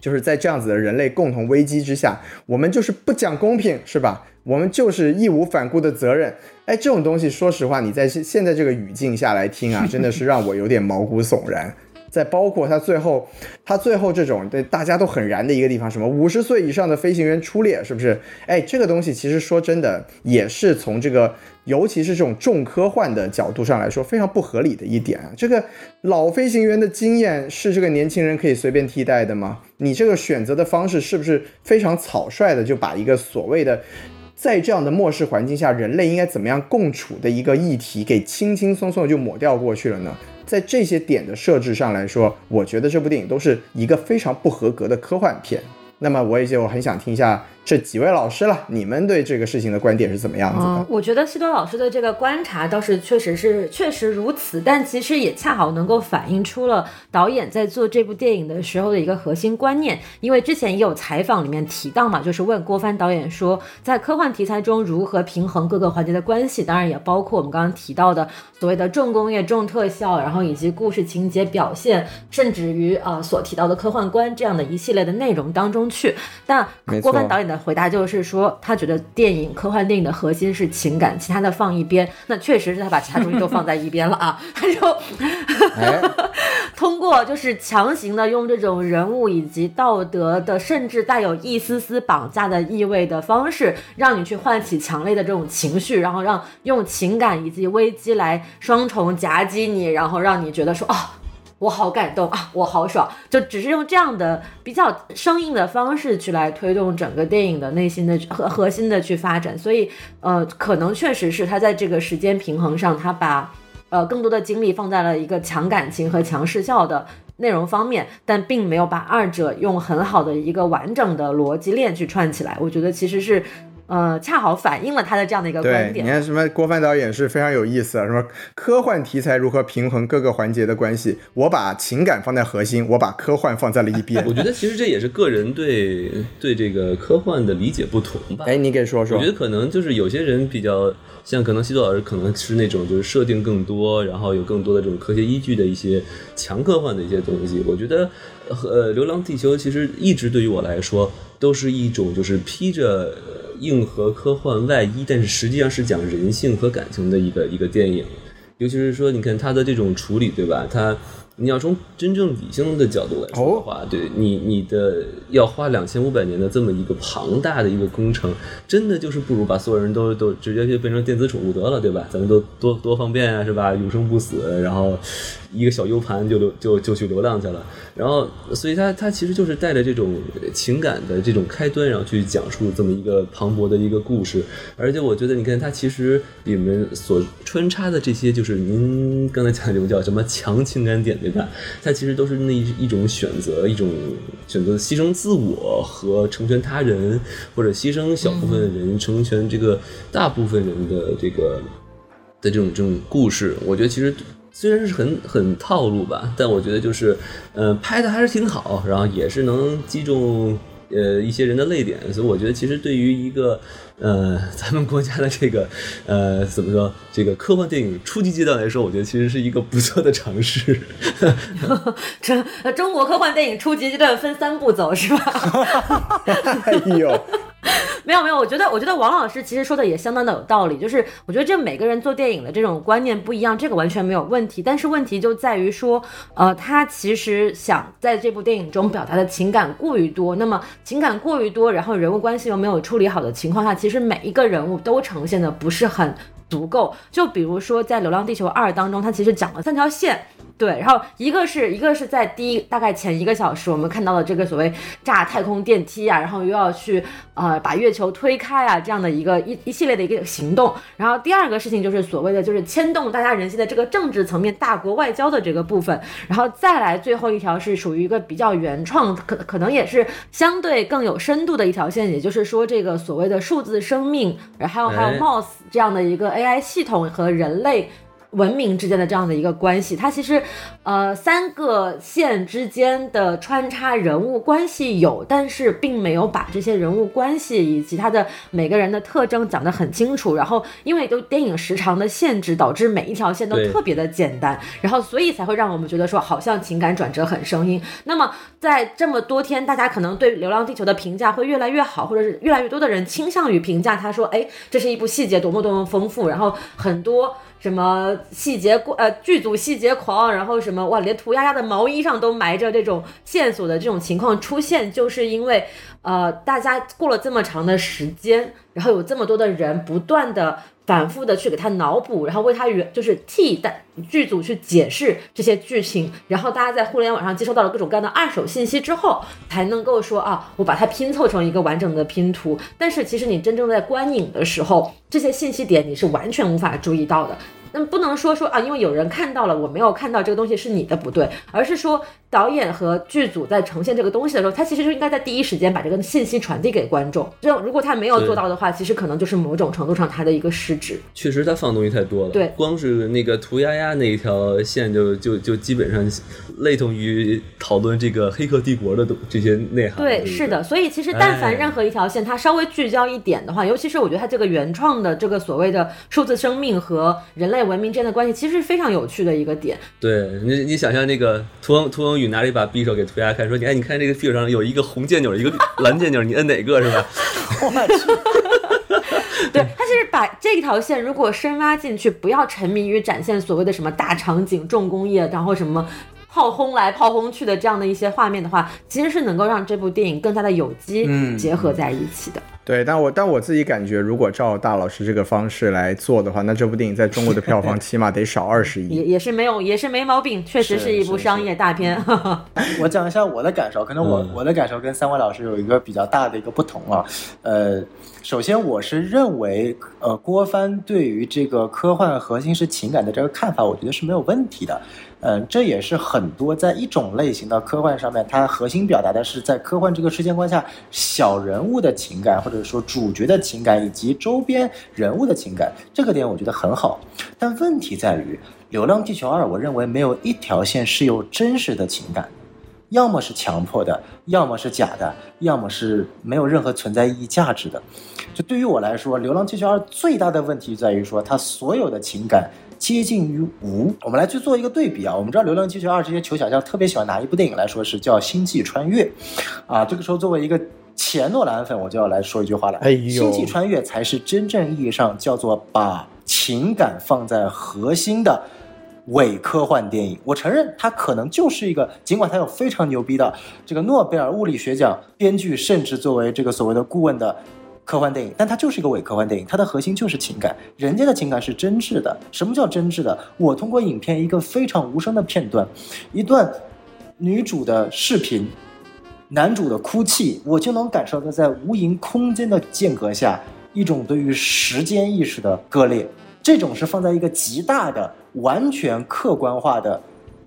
就是在这样子的人类共同危机之下，我们就是不讲公平，是吧？我们就是义无反顾的责任。哎，这种东西，说实话，你在现现在这个语境下来听啊，真的是让我有点毛骨悚然。再包括他最后，他最后这种对大家都很燃的一个地方，什么五十岁以上的飞行员出列，是不是？哎，这个东西其实说真的，也是从这个，尤其是这种重科幻的角度上来说，非常不合理的一点啊。这个老飞行员的经验是这个年轻人可以随便替代的吗？你这个选择的方式是不是非常草率的，就把一个所谓的在这样的末世环境下，人类应该怎么样共处的一个议题，给轻轻松松的就抹掉过去了呢？在这些点的设置上来说，我觉得这部电影都是一个非常不合格的科幻片。那么我也就很想听一下。这几位老师了，你们对这个事情的观点是怎么样子的？我觉得西多老师的这个观察倒是确实是确实如此，但其实也恰好能够反映出了导演在做这部电影的时候的一个核心观念。因为之前也有采访里面提到嘛，就是问郭帆导演说，在科幻题材中如何平衡各个环节的关系，当然也包括我们刚刚提到的所谓的重工业、重特效，然后以及故事情节表现，甚至于呃所提到的科幻观这样的一系列的内容当中去。但郭帆导演的。回答就是说，他觉得电影科幻电影的核心是情感，其他的放一边。那确实是他把其他东西都放在一边了啊，[laughs] 他就通过就是强行的用这种人物以及道德的，甚至带有一丝丝绑架的意味的方式，让你去唤起强烈的这种情绪，然后让用情感以及危机来双重夹击你，然后让你觉得说啊。我好感动啊！我好爽，就只是用这样的比较生硬的方式去来推动整个电影的内心的核核心的去发展，所以呃，可能确实是他在这个时间平衡上，他把呃更多的精力放在了一个强感情和强视效的内容方面，但并没有把二者用很好的一个完整的逻辑链去串起来。我觉得其实是。呃，恰好反映了他的这样的一个观点。你看，什么郭帆导演是非常有意思啊，什么科幻题材如何平衡各个环节的关系？我把情感放在核心，我把科幻放在了一边。我觉得其实这也是个人对对这个科幻的理解不同吧。哎，你给说说。我觉得可能就是有些人比较像，可能西多老师可能是那种就是设定更多，然后有更多的这种科学依据的一些强科幻的一些东西。我觉得，呃，《流浪地球》其实一直对于我来说都是一种就是披着。硬核科幻外衣，但是实际上是讲人性和感情的一个一个电影，尤其是说，你看它的这种处理，对吧？它。你要从真正理性的角度来说的话，对你你的要花两千五百年的这么一个庞大的一个工程，真的就是不如把所有人都都直接就变成电子宠物得了，对吧？咱们都多多方便啊，是吧？永生不死，然后一个小 U 盘就流就就去流浪去了。然后，所以它它其实就是带着这种情感的这种开端，然后去讲述这么一个磅礴的一个故事。而且我觉得，你看它其实里面所穿插的这些，就是您刚才讲的这种叫什么强情感点。对吧？它其实都是那一种选择，一种选择牺牲自我和成全他人，或者牺牲小部分人成全这个大部分人的这个的这种这种故事。我觉得其实虽然是很很套路吧，但我觉得就是，嗯，拍的还是挺好，然后也是能击中。呃，一些人的泪点，所以我觉得其实对于一个呃 [laughs] 咱们国家的这个呃怎么说这个科幻电影初级阶段来说，我觉得其实是一个不错的尝试。[laughs] 中中国科幻电影初级阶段分三步走是吧？[laughs] 哎呦。没有没有，我觉得我觉得王老师其实说的也相当的有道理，就是我觉得这每个人做电影的这种观念不一样，这个完全没有问题。但是问题就在于说，呃，他其实想在这部电影中表达的情感过于多，那么情感过于多，然后人物关系又没有处理好的情况下，其实每一个人物都呈现的不是很。足够。就比如说在《流浪地球二》当中，它其实讲了三条线。对，然后一个是一个是在第一大概前一个小时，我们看到了这个所谓炸太空电梯啊，然后又要去呃把月球推开啊这样的一个一一系列的一个行动。然后第二个事情就是所谓的就是牵动大家人心的这个政治层面大国外交的这个部分。然后再来最后一条是属于一个比较原创，可可能也是相对更有深度的一条线，也就是说这个所谓的数字生命，然后还有哎 MOS 这样的一个 AI 系统和人类。文明之间的这样的一个关系，它其实，呃，三个线之间的穿插人物关系有，但是并没有把这些人物关系以及他的每个人的特征讲得很清楚。然后，因为都电影时长的限制，导致每一条线都特别的简单，然后所以才会让我们觉得说，好像情感转折很生硬。那么，在这么多天，大家可能对《流浪地球》的评价会越来越好，或者是越来越多的人倾向于评价他说，哎，这是一部细节多么多么丰富，然后很多。什么细节过呃剧组细节狂，然后什么哇，连涂鸦鸦的毛衣上都埋着这种线索的这种情况出现，就是因为呃大家过了这么长的时间，然后有这么多的人不断的反复的去给他脑补，然后为他原就是替代剧组去解释这些剧情，然后大家在互联网上接收到了各种各样的二手信息之后，才能够说啊，我把它拼凑成一个完整的拼图。但是其实你真正在观影的时候，这些信息点你是完全无法注意到的。那不能说说啊，因为有人看到了，我没有看到这个东西是你的不对，而是说导演和剧组在呈现这个东西的时候，他其实就应该在第一时间把这个信息传递给观众。这如果他没有做到的话，其实可能就是某种程度上他的一个失职。确实他放东西太多了，对光是那个涂鸦鸦那一条线就就就基本上类同于讨论这个《黑客帝国》的东这些内涵。对，是的，所以其实但凡哎任何一条线，它稍微聚焦一点的话，尤其是我觉得它这个原创的这个所谓的数字生命和人类文明之间的关系，其实是非常有趣的一个点。对你，你想象那个涂恒涂恒宇拿着一把匕首给涂鸦看，说：“你看，你看这个匕首上有一个红箭钮，一个蓝箭钮，你摁哪个是吧 [laughs] 我去，[laughs] 对，他其实把这条线如果深挖进去，不要沉迷于展现所谓的什么大场景、重工业，然后什么。炮轰来炮轰去的这样的一些画面的话，其实是能够让这部电影更加的有机嗯结合在一起的。对，但我但我自己感觉，如果照大老师这个方式来做的话，那这部电影在中国的票房起码得少二十亿。[laughs] 也也是没有，也是没毛病，确实是是一部商业大片。[laughs] 我讲一下我的感受，可能我、嗯我的感受跟三位老师有一个比较大的一个不同啊。呃，首先我是认为，呃，郭帆对于这个科幻核心是情感的这个看法，我觉得是没有问题的。嗯、这也是很多在一种类型的科幻上面，它核心表达的是在科幻这个世界观下小人物的情感，或者说主角的情感以及周边人物的情感，这个点我觉得很好。但问题在于，《流浪地球二》，我认为没有一条线是有真实的情感。要么是强迫的，要么是假的，要么是没有任何存在意义价值的。就对于我来说，《流浪地球二》最大的问题在于说，它所有的情感接近于无。我们来去做一个对比啊，我们知道《流浪地球二》这些球小将特别喜欢拿一部电影来说是叫《星际穿越》，啊，这个时候作为一个前诺兰粉，我就要来说一句话了，哎呦星际穿越》才是真正意义上叫做把情感放在核心的。伪科幻电影，我承认它可能就是一个，尽管它有非常牛逼的这个诺贝尔物理学奖编剧，甚至作为这个所谓的顾问的科幻电影，但它就是一个伪科幻电影，它的核心就是情感，人家的情感是真挚的。什么叫真挚的？我通过影片一个非常无声的片段，一段女主的视频，男主的哭泣，我就能感受到在无垠空间的间隔下，一种对于时间意识的割裂。这种是放在一个极大的、完全客观化的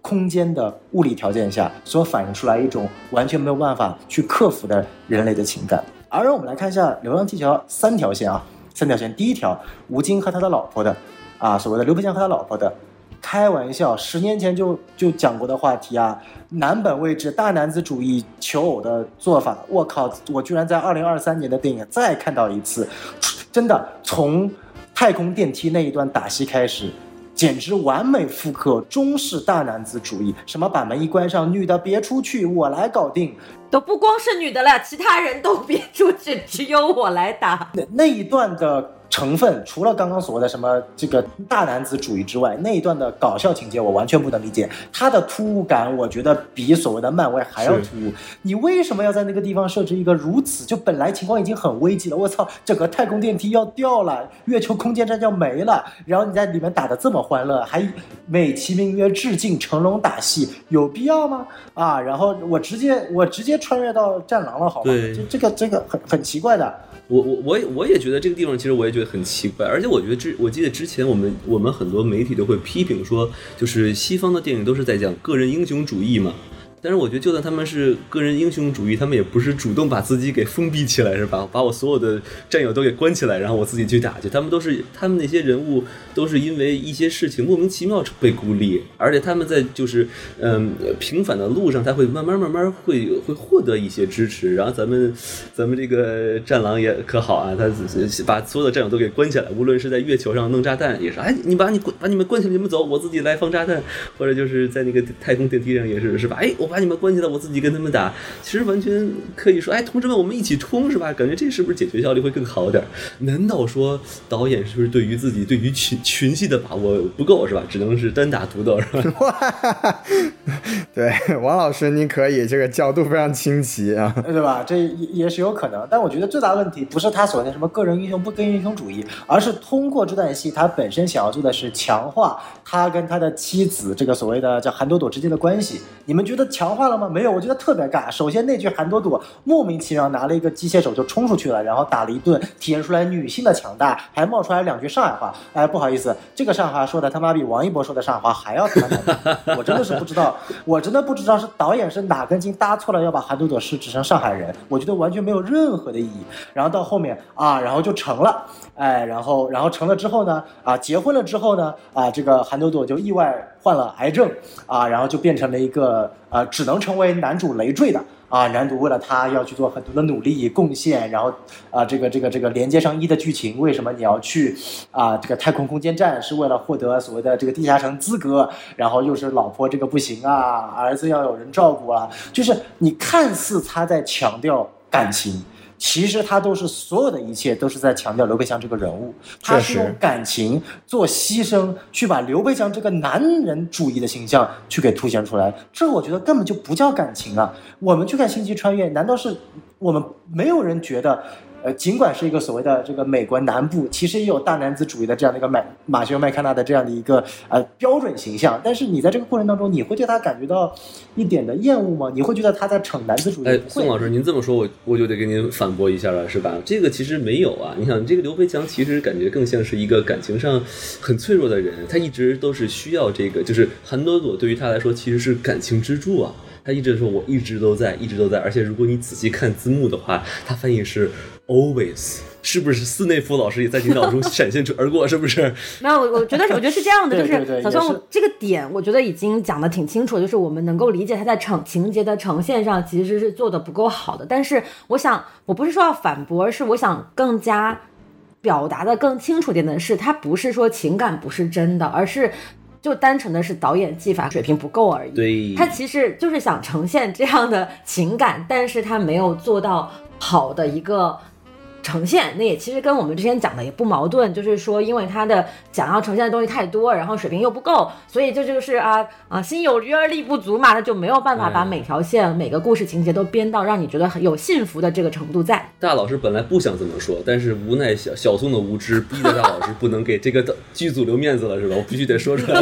空间的物理条件下所反映出来一种完全没有办法去克服的人类的情感。而让我们来看一下《流浪地球》三条线啊，三条线。第一条，吴京和他的老婆的啊，所谓的刘培强和他老婆的。开玩笑，十年前就就讲过的话题啊，男本位置、大男子主义求偶的做法，我靠，我居然在二零二三年的电影再看到一次，真的从太空电梯那一段打戏开始，简直完美复刻中式大男子主义，什么把门一关上，女的别出去，我来搞定，都不光是女的了，其他人都别出去，只有我来打。那那一段的成分，除了刚刚所谓的什么这个大男子主义之外，那一段的搞笑情节我完全不能理解。它的突兀感，我觉得比所谓的漫威还要突兀。你为什么要在那个地方设置一个如此就本来情况已经很危机了？我操，整个太空电梯要掉了，月球空间站要没了，然后你在里面打的这么欢乐，还美其名曰致敬成龙打戏，有必要吗？啊，然后我直接我直接穿越到战狼了，好吗？对这这个这个很很奇怪的。我我我也我也觉得这个地方其实我也觉得很奇怪，而且我觉得之我记得之前我们我们很多媒体都会批评说，就是西方的电影都是在讲个人英雄主义嘛。但是我觉得，就算他们是个人英雄主义，他们也不是主动把自己给封闭起来，是吧？[laughs] 把我所有的战友都给关起来，然后我自己去打去。他们都是，他们那些人物都是因为一些事情莫名其妙被孤立，而且他们在就是嗯平反的路上，他会慢慢慢慢会会获得一些支持。然后咱们咱们这个战狼也可好啊，他把所有的战友都给关起来，无论是在月球上弄炸弹，也是哎，你把你关把你们关起来，你们走，我自己来放炸弹，或者就是在那个太空电梯上也是是吧？哎，我。把你们关起来，我自己跟他们打。其实完全可以说，哎，同志们，我们一起冲，是吧？感觉这是不是解决效率会更好点？难道说导演是不是对于自己对于群群戏的把握不够，是吧？只能是单打独斗，是吧？[laughs] 对，王老师，您可以，这个角度非常清奇啊，对吧？这也是有可能。但我觉得最大问题不是他所谓的什么个人英雄不跟英雄主义，而是通过这段戏，他本身想要做的是强化他跟他的妻子这个所谓的叫韩朵朵之间的关系。你们觉得？强强化了吗？没有，我觉得特别尬。首先那句韩朵朵莫名其妙拿了一个机械手就冲出去了，然后打了一顿，体现出来女性的强大，还冒出来两句上海话。哎，不好意思，这个上海话说的他妈比王一博说的上海话还要他妈我真的是不知道，我真的不知道是导演是哪根筋搭错了，要把韩朵朵是指成上海人，我觉得完全没有任何的意义。然后到后面啊，然后就成了，哎，然后然后成了之后呢，啊，结婚了之后呢，啊，这个韩朵朵就意外。患了癌症啊，然后就变成了一个呃，只能成为男主累赘的啊。男主为了他要去做很多的努力贡献，然后啊，这个这个这个连接上一的剧情，为什么你要去啊？这个太空空间站是为了获得所谓的这个地下城资格，然后又是老婆这个不行啊，儿子要有人照顾啊，就是你看似他在强调感情。其实他都是所有的一切都是在强调刘培强这个人物，他是用感情做牺牲，去把刘培强这个男人主义的形象去给凸显出来。这我觉得根本就不叫感情啊！我们去看《星际穿越》，难道是我们没有人觉得？呃，尽管是一个所谓的这个美国南部，其实也有大男子主义的这样的一个麦马修麦康纳的这样的一个呃标准形象，但是你在这个过程当中，你会对他感觉到一点的厌恶吗？你会觉得他在逞男子主义？哎，宋老师，您这么说，我我就得给您反驳一下了，是吧？这个其实没有啊，你想，这个刘培强其实感觉更像是一个感情上很脆弱的人，他一直都是需要这个，就是韩朵朵对于他来说其实是感情支柱啊。他一直说，我一直都在，一直都在。而且如果你仔细看字幕的话，他翻译是 always，是不是？斯内夫老师也在你脑中 [laughs] 闪现出而过，是不是？没有，我觉得，我觉得是这样的，[laughs] 就是小宋这个点，我觉得已经讲的挺清楚，就是我们能够理解他在呈情节的呈现上其实是做的不够好的。但是，我想，我不是说要反驳，而是我想更加表达的更清楚点的是，他不是说情感不是真的，而是。就单纯的是导演技法水平不够而已。对，他其实就是想呈现这样的情感，但是他没有做到好的一个。呈现那也其实跟我们之前讲的也不矛盾，就是说因为他的想要呈现的东西太多，然后水平又不够，所以这就是啊啊心有余而力不足嘛，那就没有办法把每条线每个故事情节都编到让你觉得很有幸福的这个程度在。大老师本来不想这么说，但是无奈小小宋的无知逼得大老师不能给这个剧组留面子了，是吧？我必须得说出来。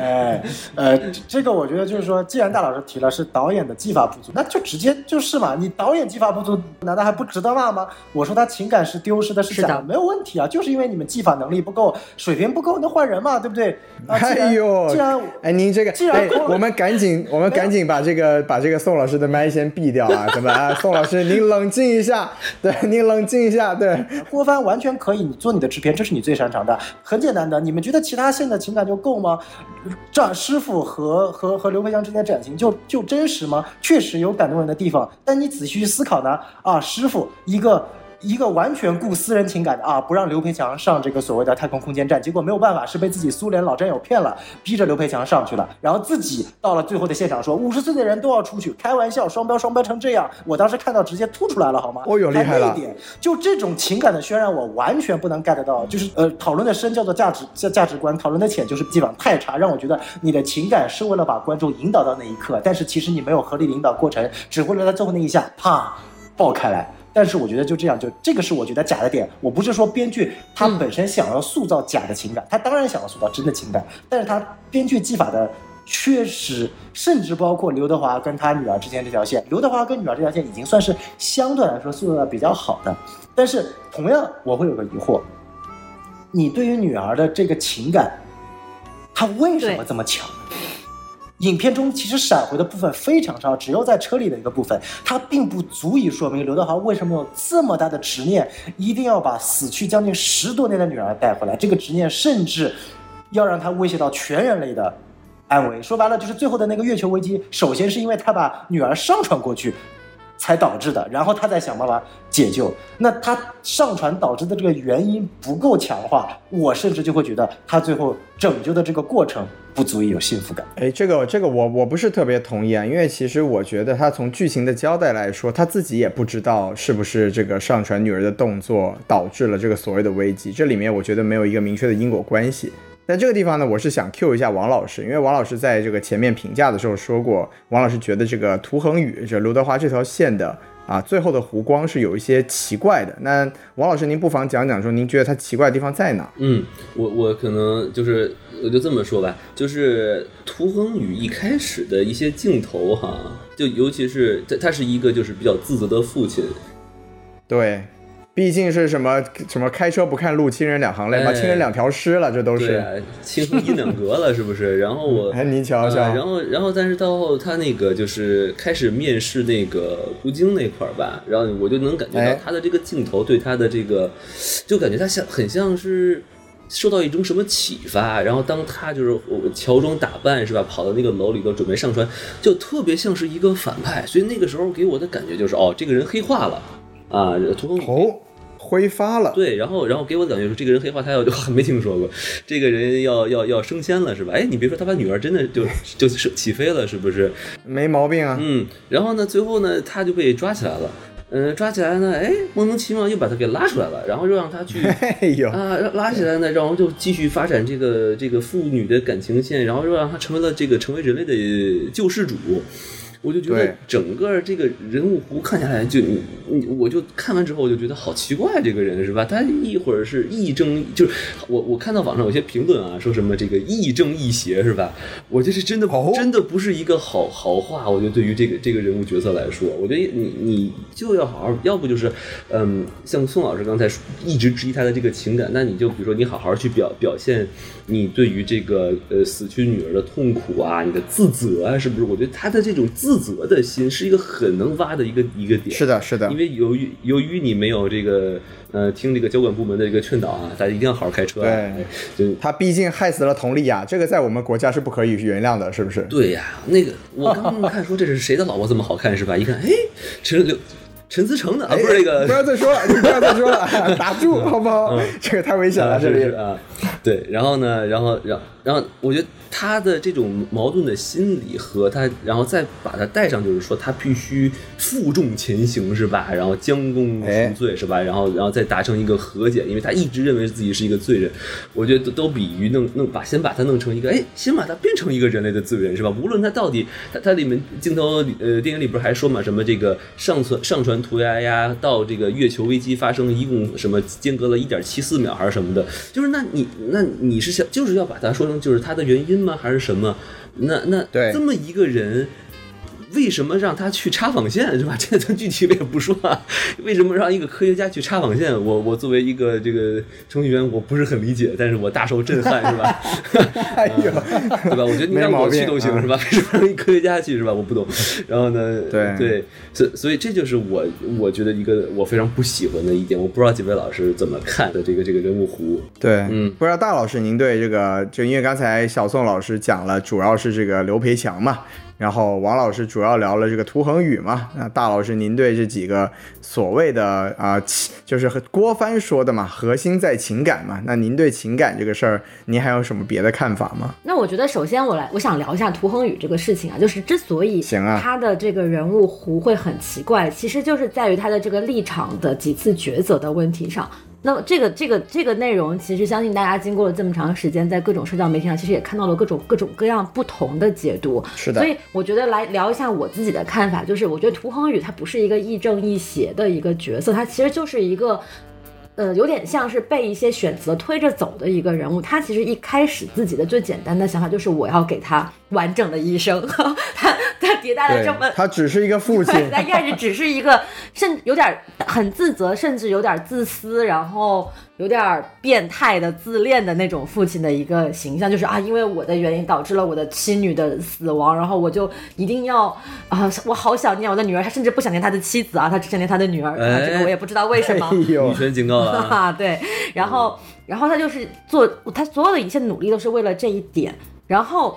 哎呃，这个我觉得就是说，既然大老师提了是导演的技法不足，那就直接就是嘛，你导演技法不足，难道还不值？得骂吗？我说他情感是丢失的，是假的，没有问题啊，就是因为你们技法能力不够，水平不够，那换人嘛，对不对？[laughs] 哎呦，既然哎，您这个，哎，我们赶紧，我们赶紧把这个把这个宋老师的麦先闭掉啊！[laughs] 怎么啊？宋老师，您冷静一下，对，[laughs] 您冷静一下，对。郭帆完全可以，你做你的制片，这是你最擅长的，很简单的。你们觉得其他线的情感就够吗？这师傅和和和刘培强之间的感情就就真实吗？确实有感动人的地方，但你仔细去思考呢，啊，师傅。一个一个完全顾私人情感的啊，不让刘培强上这个所谓的太空空间站，结果没有办法，是被自己苏联老战友骗了，逼着刘培强上去了，然后自己到了最后的现场说五十岁的人都要出去，开玩笑，双标双标成这样，我当时看到直接吐出来了，好吗？哦哟厉害了就这种情感的渲染，我完全不能 get 到，就是呃，讨论的深叫做价值价价值观，讨论的浅就是基本上太差，让我觉得你的情感是为了把观众引导到那一刻，但是其实你没有合理的引导过程，只为了在最后那一下啪爆开来。但是我觉得就这样，就这个是我觉得假的点。我不是说编剧他本身想要塑造假的情感，他当然想要塑造真的情感，但是他编剧技法的缺失，甚至包括刘德华跟他女儿之间这条线，刘德华跟女儿这条线已经算是相对来说塑造的比较好的。但是同样，我会有个疑惑，你对于女儿的这个情感，他为什么这么强？影片中其实闪回的部分非常少，只有在车里的一个部分，它并不足以说明刘德华为什么有这么大的执念，一定要把死去将近十多年的女儿带回来。这个执念甚至要让他威胁到全人类的安危。说白了，就是最后的那个月球危机，首先是因为他把女儿上传过去。才导致的，然后他再想办法解救。那他上传导致的这个原因不够强化，我甚至就会觉得他最后拯救的这个过程不足以有幸福感。哎，这个这个我我不是特别同意啊，因为其实我觉得他从剧情的交代来说，他自己也不知道是不是这个上传女儿的动作导致了这个所谓的危机，这里面我觉得没有一个明确的因果关系。在这个地方呢，我是想 Q 一下王老师，因为王老师在这个前面评价的时候说过，王老师觉得这个涂恒宇这刘德华这条线的啊最后的弧光是有一些奇怪的。那王老师您不妨讲讲说您觉得它奇怪的地方在哪？嗯，我我可能就是我就这么说吧，就是涂恒宇一开始的一些镜头哈，就尤其是他他是一个就是比较自责的父亲，对，毕竟是什么什么开车不看路，亲人两行泪嘛，哎亲人两条尸了，这都是。对啊，亲和一两格了是不是？[laughs] 然后我哎，您瞧瞧，呃然后，然后，但是到后他那个就是开始面试那个吴京那块儿吧，然后我就能感觉到哎他的这个镜头对他的这个，就感觉他像很像是受到一种什么启发，然后当他就是我乔装打扮是吧，跑到那个楼里头准备上船，就特别像是一个反派，所以那个时候给我的感觉就是哦，这个人黑化了啊，涂恒宇头挥发了。对，然后然后给我的感觉是这个人黑化，他要就没听说过，这个人要要要升仙了是吧？哎，你别说，他把女儿真的就就是起飞了，是不是？没毛病啊。嗯，然后呢，最后呢，他就被抓起来了。嗯，抓起来呢，哎，莫名其妙又把他给拉出来了，然后又让他去 [laughs] 哎呦，啊，拉起来呢，然后就继续发展这个这个父女的感情线，然后又让他成为了这个成为人类的救世主。我就觉得整个这个人物弧看下来就，你你我就看完之后我就觉得好奇怪，这个人是吧？他一会儿是亦正，就是我我看到网上有些评论啊，说什么这个亦正亦邪是吧？我觉得这真的、哦真的不是一个好好话。我觉得对于这个这个人物角色来说，我觉得你你就要好好，要不就是嗯，像宋老师刚才一直质疑他的这个情感，那你就比如说你好好去表表现你对于这个呃死去女儿的痛苦啊，你的自责啊，是不是？我觉得他的这种自责的心是一个很能挖的一个一个点。是的，是的因，为由于由于你没有这个呃听这个交管部门的这个劝导啊，大家一定要好好开车、啊。对哎就他毕竟害死了佟丽娅，这个在我们国家是不可以原谅的，是不是？对呀，那个我刚刚看说这是谁的老婆这么好看是吧？一看，哎，陈刘陈思诚的啊，哎不是那个不要再说了，你不要再说了，[laughs] 打住好不好？这个太危险了，啊，这里。[laughs] 对，然后呢，然后，然后，然后，我觉得他的这种矛盾的心理和他，然后再把他带上，就是说他必须负重前行，是吧？然后将功哎赎罪，是吧？然后，然后再达成一个和解，因为他一直认为自己是一个罪人，我觉得都都比于弄弄把先把他弄成一个，哎，先把他变成一个人类的罪人，是吧？无论他到底，他他里面镜头呃电影里不是还说嘛，什么这个上传上传涂鸦呀到这个月球危机发生，一共什么间隔了一点七四秒还是什么的，就是那你那你是想就是要把它说成就是他的原因吗？还是什么？那那对这么一个人。为什么让他去插纺线是吧？这咱具体我也不说啊。为什么让一个科学家去插纺线？我我作为一个这个程序员，我不是很理解，但是我大受震撼是吧？[laughs] 哎呦，[laughs] 对吧？我觉得你让我去都行啊是吧？[laughs] 为什么让一科学家去是吧？我不懂。然后呢，对对，所所以这就是我我觉得一个我非常不喜欢的一点。我不知道几位老师怎么看的这个这个人物弧。对，嗯不知道大老师您对这个，就因为刚才小宋老师讲了，主要是这个刘培强嘛。然后王老师主要聊了这个涂恒宇嘛，那大老师您对这几个所谓的啊、其就是和郭帆说的嘛，核心在情感嘛，那您对情感这个事儿，您还有什么别的看法吗？那我觉得，首先我来，我想聊一下涂恒宇这个事情啊，就是之所以行啊他的这个人物弧会很奇怪，其实就是在于他的这个立场的几次抉择的问题上。那么这个这个这个内容，其实相信大家经过了这么长时间，在各种社交媒体上，其实也看到了各种各种各样不同的解读。是的所以我觉得来聊一下我自己的看法，就是我觉得涂恒宇他不是一个亦正亦邪的一个角色，他其实就是一个。呃，有点像是被一些选择推着走的一个人物。他其实一开始自己的最简单的想法就是我要给他完整的一生。[laughs] 他他迭代了这么，他只是一个父亲对，，他一开始只是一个，甚有点很自责，甚至有点自私，然后有点变态的自恋的那种父亲的一个形象，就是啊，因为我的原因导致了我的妻女的死亡，然后我就一定要啊，我好想念我的女儿，他甚至不想念他的妻子啊，他只想念他的女儿，啊这个我也不知道为什么。哎女，权警告！啊，对，然后，然后他就是做他所有的一切努力都是为了这一点，然后。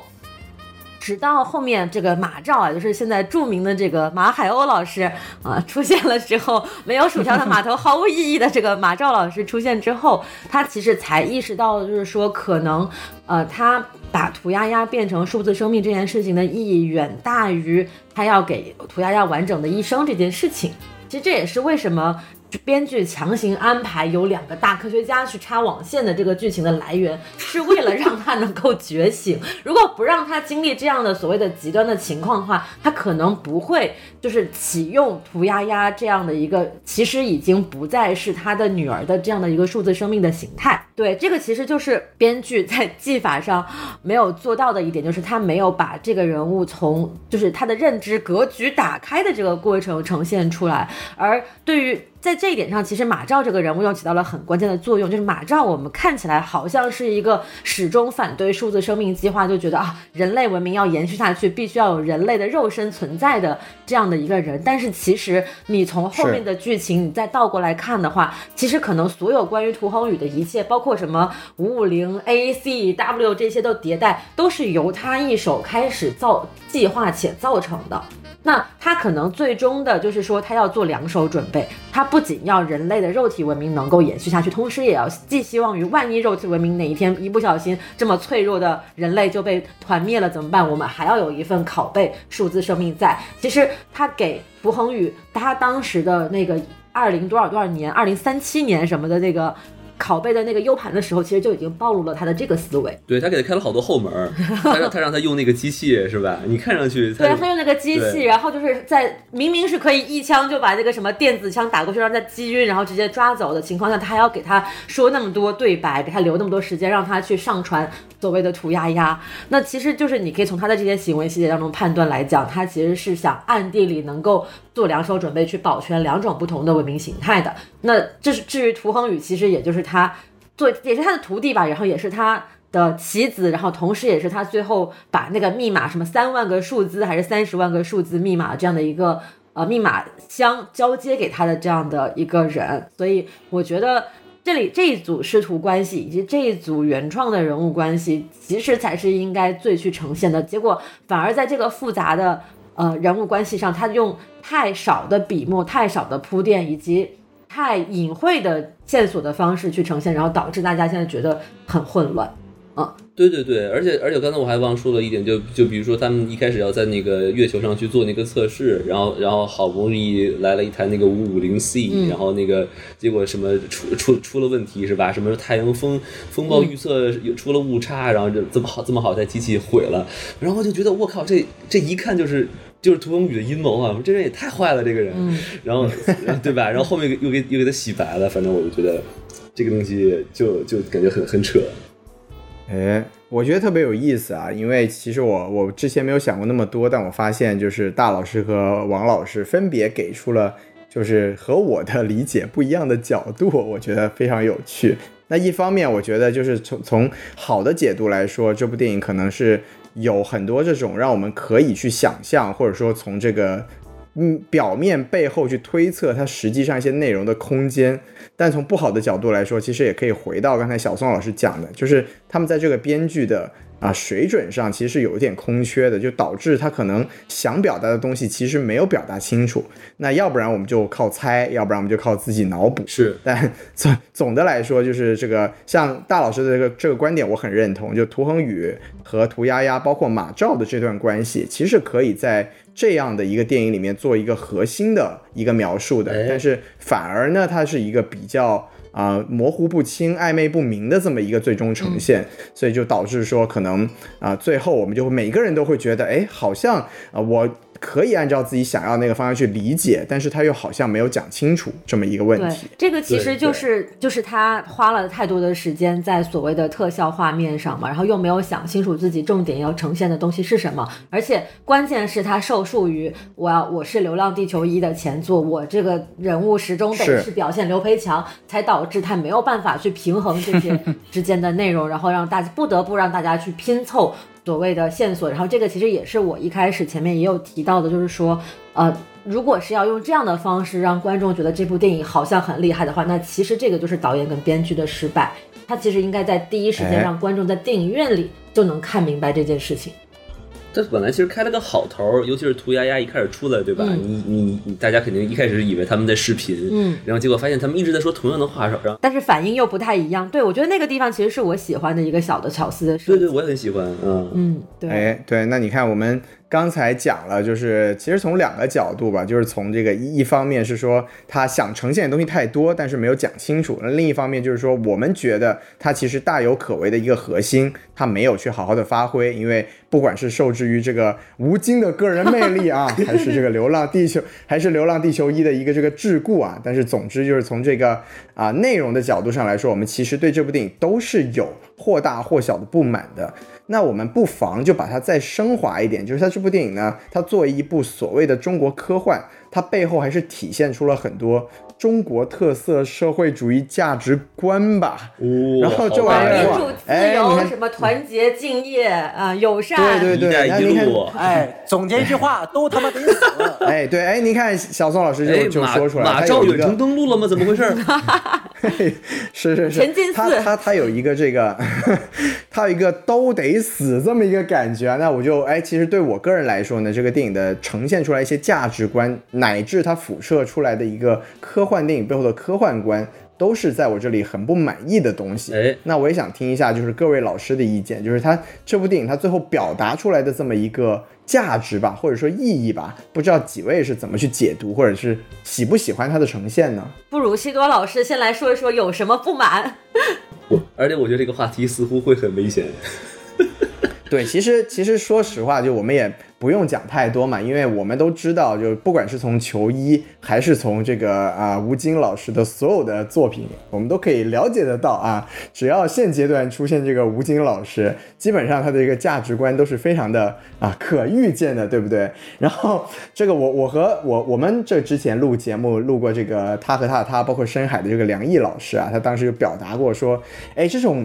直到后面这个马照啊，就是现在著名的这个马海鸥老师啊出现了之后，没有薯条的码头毫无意义的这个马照老师出现之后，他其实才意识到，就是说可能呃，他把涂鸦鸦变成数字生命这件事情的意义远大于他要给涂鸦鸦完整的一生这件事情。其实这也是为什么编剧强行安排有两个大科学家去插网线的这个剧情的来源，是为了让他能够觉醒。如果不让他经历这样的所谓的极端的情况的话，他可能不会就是启用涂鸦鸦这样的一个其实已经不再是他的女儿的这样的一个数字生命的形态。对，这个其实就是编剧在技法上没有做到的一点，就是他没有把这个人物从就是他的认知格局打开的这个过程呈现出来，而对于。在这一点上，其实马照这个人物又起到了很关键的作用。就是马照，我们看起来好像是一个始终反对数字生命计划，就觉得啊，人类文明要延续下去，必须要有人类的肉身存在的这样的一个人。但是其实你从后面的剧情，你再倒过来看的话，其实可能所有关于涂恒宇的一切，包括什么五五零、A C W 这些都迭代，都是由他一手开始造计划且造成的。那他可能最终的就是说，他要做两手准备。他不不仅要人类的肉体文明能够延续下去，同时也要寄希望于万一肉体文明哪一天一不小心这么脆弱的人类就被团灭了怎么办？我们还要有一份拷贝数字生命在。其实他给符恒宇他当时的那个二零多少多少年，二零三七年什么的这个。拷贝的那个 U 盘的时候，其实就已经暴露了他的这个思维。对他给他开了好多后门儿，他让他让 [laughs] 他用那个机器是吧？你看上去对，他他用那个机器，然后就是在明明是可以一枪就把那个什么电子枪打过去，让他击晕，然后直接抓走的情况下，他还要给他说那么多对白，给他留那么多时间，让他去上传所谓的涂鸦鸦。那其实就是你可以从他的这些行为细节当中判断来讲，他其实是想暗地里能够做两手准备，去保全两种不同的文明形态的。那这是至于涂恒宇，其实也就是他做，也是他的徒弟吧，然后也是他。的棋子，然后同时也是他最后把那个密码什么三万个数字还是三十万个数字密码这样的一个呃密码箱交接给他的这样的一个人，所以我觉得这里这一组师徒关系以及这一组原创的人物关系，其实才是应该最去呈现的。结果反而在这个复杂的呃人物关系上，他用太少的笔墨、太少的铺垫以及太隐晦的线索的方式去呈现，然后导致大家现在觉得很混乱。对对对，而且而且刚才我还忘说了一点，就就比如说他们一开始要在那个月球上去做那个测试，然后然后好不容易来了一台那个五五零 C，、嗯然后那个结果什么出出出了问题是吧？什么太阳风风暴预测有出了误差，然后这这么好这么好一台机器毁了，然后就觉得我靠，这这一看就是。就是涂恒宇的阴谋啊！这人也太坏了，这个人。嗯然后，然后对吧？然后后面又给又给他洗白了，反正我就觉得这个东西就就感觉很很扯。哎，我觉得特别有意思啊，因为其实我我之前没有想过那么多，但我发现就是大老师和王老师分别给出了就是和我的理解不一样的角度，我觉得非常有趣。那一方面，我觉得就是从从好的解读来说，这部电影可能是有很多这种让我们可以去想象，或者说从这个嗯表面背后去推测它实际上一些内容的空间。但从不好的角度来说，其实也可以回到刚才小宋老师讲的，就是他们在这个编剧的啊水准上其实是有一点空缺的，就导致他可能想表达的东西其实没有表达清楚。那要不然我们就靠猜，要不然我们就靠自己脑补。是，[laughs] 但总总的来说，就是这个像大老师的这个这个观点，我很认同。就涂恒宇和涂丫丫，包括马照的这段关系，其实可以在这样的一个电影里面做一个核心的一个描述的。哎但是反而呢，它是一个比较。啊、模糊不清、暧昧不明的这么一个最终呈现，所以就导致说，可能啊、最后我们就每个人都会觉得，哎，好像啊、我可以按照自己想要那个方向去理解，但是他又好像没有讲清楚这么一个问对题。，这个其实就是就是他花了太多的时间在所谓的特效画面上嘛，然后又没有想清楚自己重点要呈现的东西是什么，而且关键是他受束于我要我是《流浪地球一》的前作，我这个人物始终得是。是表现刘培强，才导致他没有办法去平衡这些之间的内容，然后让大家不得不让大家去拼凑所谓的线索，然后这个其实也是我一开始前面也有提到的，就是说，呃，如果是要用这样的方式让观众觉得这部电影好像很厉害的话，那其实这个就是导演跟编剧的失败。他其实应该在第一时间哎让观众在电影院里就能看明白这件事情。这本来其实开了个好头儿，尤其是涂鸦鸦一开始出来，对吧？嗯你你你，大家肯定一开始是以为他们在视频，嗯，然后结果发现他们一直在说同样的话，然后但是反应又不太一样。对我觉得那个地方其实是我喜欢的一个小的巧思的。对对，我也很喜欢，嗯，嗯，对。哎，对，那你看我们刚才讲了，就是其实从两个角度吧，就是从这个一方面是说他想呈现的东西太多，但是没有讲清楚；那另一方面就是说我们觉得他其实大有可为的一个核心，他没有去好好的发挥，因为不管是受制于这个吴京的个人魅力啊，还是这个《流浪地球》，还是《流浪地球一》的一个这个桎梏啊，但是总之就是从这个啊内容的角度上来说，我们其实对这部电影都是有或大或小的不满的。那我们不妨就把它再升华一点，就是它这部电影呢，它作为一部所谓的中国科幻，它背后还是体现出了很多中国特色社会主义价值观吧。然后这玩意儿民主、自由、哎你看什么团结、敬业啊、友善，对对一带一那你看路，哎，总结一句话，都他妈得死！哎，对，哎，你看小宋老师就、哎，就说出来，马他有一个照远程登陆了吗？怎么回事？[laughs] [laughs] 是是是，前进四他他他有一个这个，[laughs] 他有一个都得死这么一个感觉啊。那我就哎，其实对我个人来说呢，这个电影的呈现出来一些价值观，乃至它辐射出来的一个科幻电影背后的科幻观。都是在我这里很不满意的东西。哎那我也想听一下，就是各位老师的意见，就是他这部电影他最后表达出来的这么一个价值吧，或者说意义吧，不知道几位是怎么去解读，或者是喜不喜欢它的呈现呢？不如西多老师先来说一说有什么不满。[laughs] 我而且我觉得这个话题似乎会很危险。[laughs] 对，其实其实说实话，就我们也不用讲太多嘛，因为我们都知道，就不管是从球衣，还是从这个啊吴京老师的所有的作品，我们都可以了解得到啊，只要现阶段出现这个吴京老师，基本上他的一个价值观都是非常的啊可预见的，对不对？然后这个我我和我我们这之前录节目录过这个他和他的他，包括深海的这个梁毅老师啊，他当时就表达过说，哎，这种。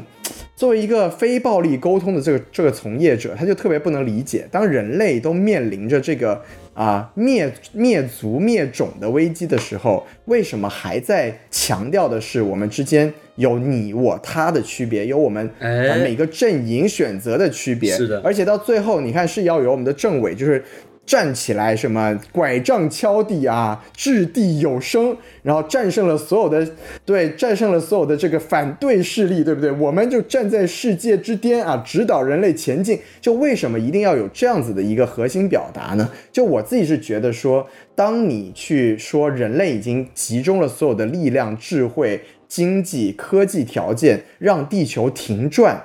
作为一个非暴力沟通的这个这个从业者，他就特别不能理解，当人类都面临着这个啊灭灭族灭种的危机的时候，为什么还在强调的是我们之间有你我他的区别，有我们、哎啊每个阵营选择的区别？是的而且到最后，你看是要有我们的政委就是。站起来，什么拐杖敲地啊，掷地有声，然后战胜了所有的，对，战胜了所有的这个反对势力，对不对？我们就站在世界之巅啊，指导人类前进。就为什么一定要有这样子的一个核心表达呢？就我自己是觉得说，当你去说人类已经集中了所有的力量、智慧、经济、科技条件，让地球停转。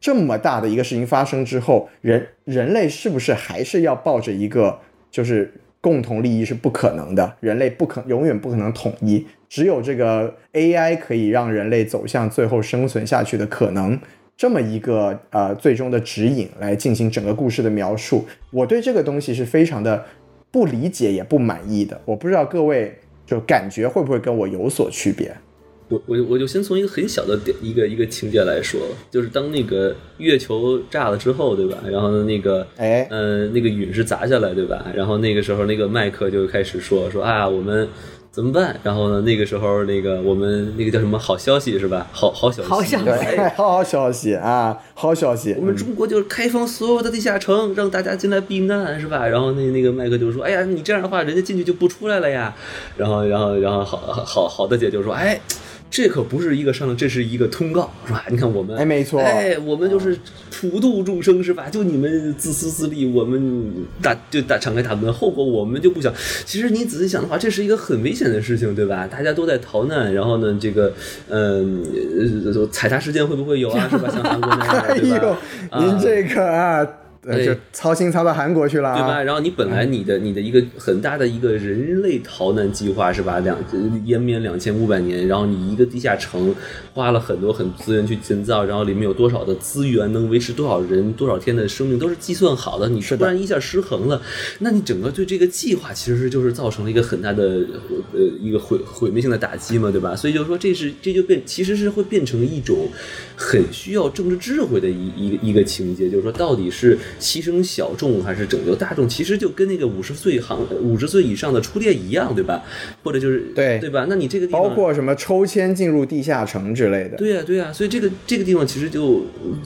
这么大的一个事情发生之后，人人类是不是还是要抱着一个就是共同利益是不可能的，人类不可永远不可能统一，只有这个 AI 可以让人类走向最后生存下去的可能。这么一个呃最终的指引来进行整个故事的描述，我对这个东西是非常的不理解也不满意的。我不知道各位就感觉会不会跟我有所区别？我我我就先从一个很小的点一个一个情节来说，就是当那个月球炸了之后，对吧？然后那个哎呃那个陨石砸下来，对吧？然后那个时候那个麦克就开始说说啊，我们怎么办？然后呢，那个时候那个我们那个叫什么好消息是吧？好好消息，好消息好消息啊，好消息。我们中国就是开放所有的地下城，让大家进来避难，是吧？然后那那个麦克就说：“哎呀，你这样的话，人家进去就不出来了呀。”然后，然后，然后好好好的姐就说：“哎。”这可不是一个商量，这是一个通告，是吧？你看我们，哎没错哎，我们就是普度众生，是吧？就你们自私自利，我们打就打敞开大门，后果我们就不想。其实你仔细想的话，这是一个很危险的事情，对吧？大家都在逃难，然后呢，这个，嗯，呃踩踏事件会不会有啊？是吧？像韩国那样哎的，[laughs] 对吧？呦，您这个啊，呃哎就操心操到韩国去了对吧？啊。然后你本来你的你的一个很大的一个人类逃难计划是吧？两延绵两千五百年，然后你一个地下城花了很多很资源去建造，然后里面有多少的资源能维持多少人多少天的生命都是计算好的，你突然一下失衡了，那你整个对这个计划其实就是造成了一个很大的呃一个毁毁灭性的打击嘛，对吧？所以就是说这是这就变其实是会变成一种很需要政治智慧的一一个一个情节，就是说到底是牺牲小众还是拯救大众，其实就跟那个五十岁行五十岁以上的初恋一样，对吧？或者就是对对吧？那你这个地方包括什么抽签进入地下城之类的，对呀、对呀、所以这个这个地方其实就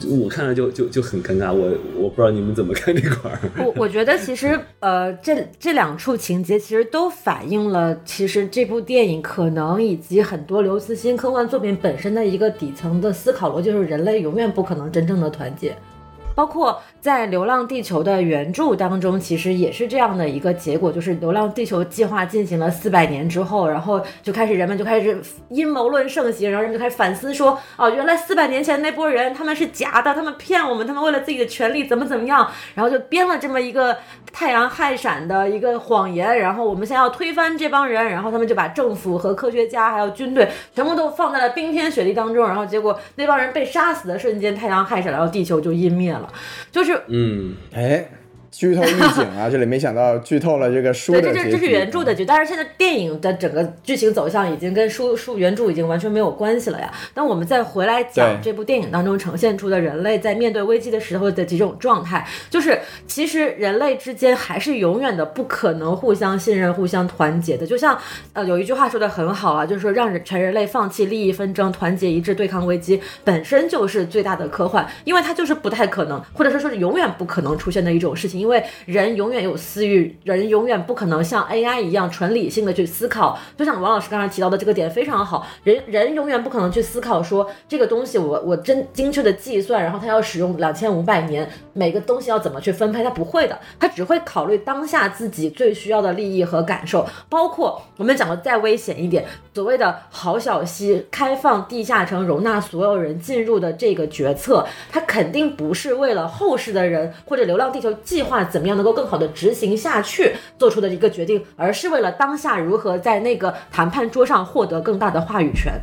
我看了就就就很尴尬，我我不知道你们怎么看这块儿。我我觉得其实 [laughs] 呃，这这两处情节其实都反映了，其实这部电影可能以及很多刘慈欣科幻作品本身的一个底层的思考逻辑，就是人类永远不可能真正的团结。包括在《流浪地球》的原著当中，其实也是这样的一个结果，就是《流浪地球》计划进行了四百年之后，然后就开始人们就开始阴谋论盛行，然后人们就开始反思说，哦，原来四百年前那波人他们是假的，他们骗我们，他们为了自己的权利怎么怎么样，然后就编了这么一个太阳害闪的一个谎言，然后我们现在要推翻这帮人，然后他们就把政府和科学家还有军队全部都放在了冰天雪地当中，然后结果那帮人被杀死的瞬间，太阳害闪，然后地球就湮灭了，就是嗯，哎，剧透预警啊！这里没想到剧透了这个书的对，结局。这是这是原著的剧，但是现在电影的整个剧情走向已经跟书书原著已经完全没有关系了呀。那我们再回来讲这部电影当中呈现出的人类在面对危机的时候的几种状态，就是其实人类之间还是永远的不可能互相信任、互相团结的。就像呃有一句话说的很好啊，就是说让人全人类放弃利益纷争，团结一致对抗危机，本身就是最大的科幻，因为它就是不太可能，或者说说是永远不可能出现的一种事情，因为人永远有私欲，人永远不可能像 AI 一样纯理性的去思考。就像王老师刚才提到的这个点非常好，人人永远不可能去思考说这个东西我我真精确的计算，然后它要使用两千五百年，每个东西要怎么去分配，他不会的，他只会考虑当下自己最需要的利益和感受，包括我们讲的再危险一点，所谓的郝小溪开放地下城容纳所有人进入的这个决策，他肯定不是为了后世的人或者《流浪地球》计划怎么样能够更好的执行下去做出的一个决定，而是为了当下如何在那个谈判桌上获得更大的话语权。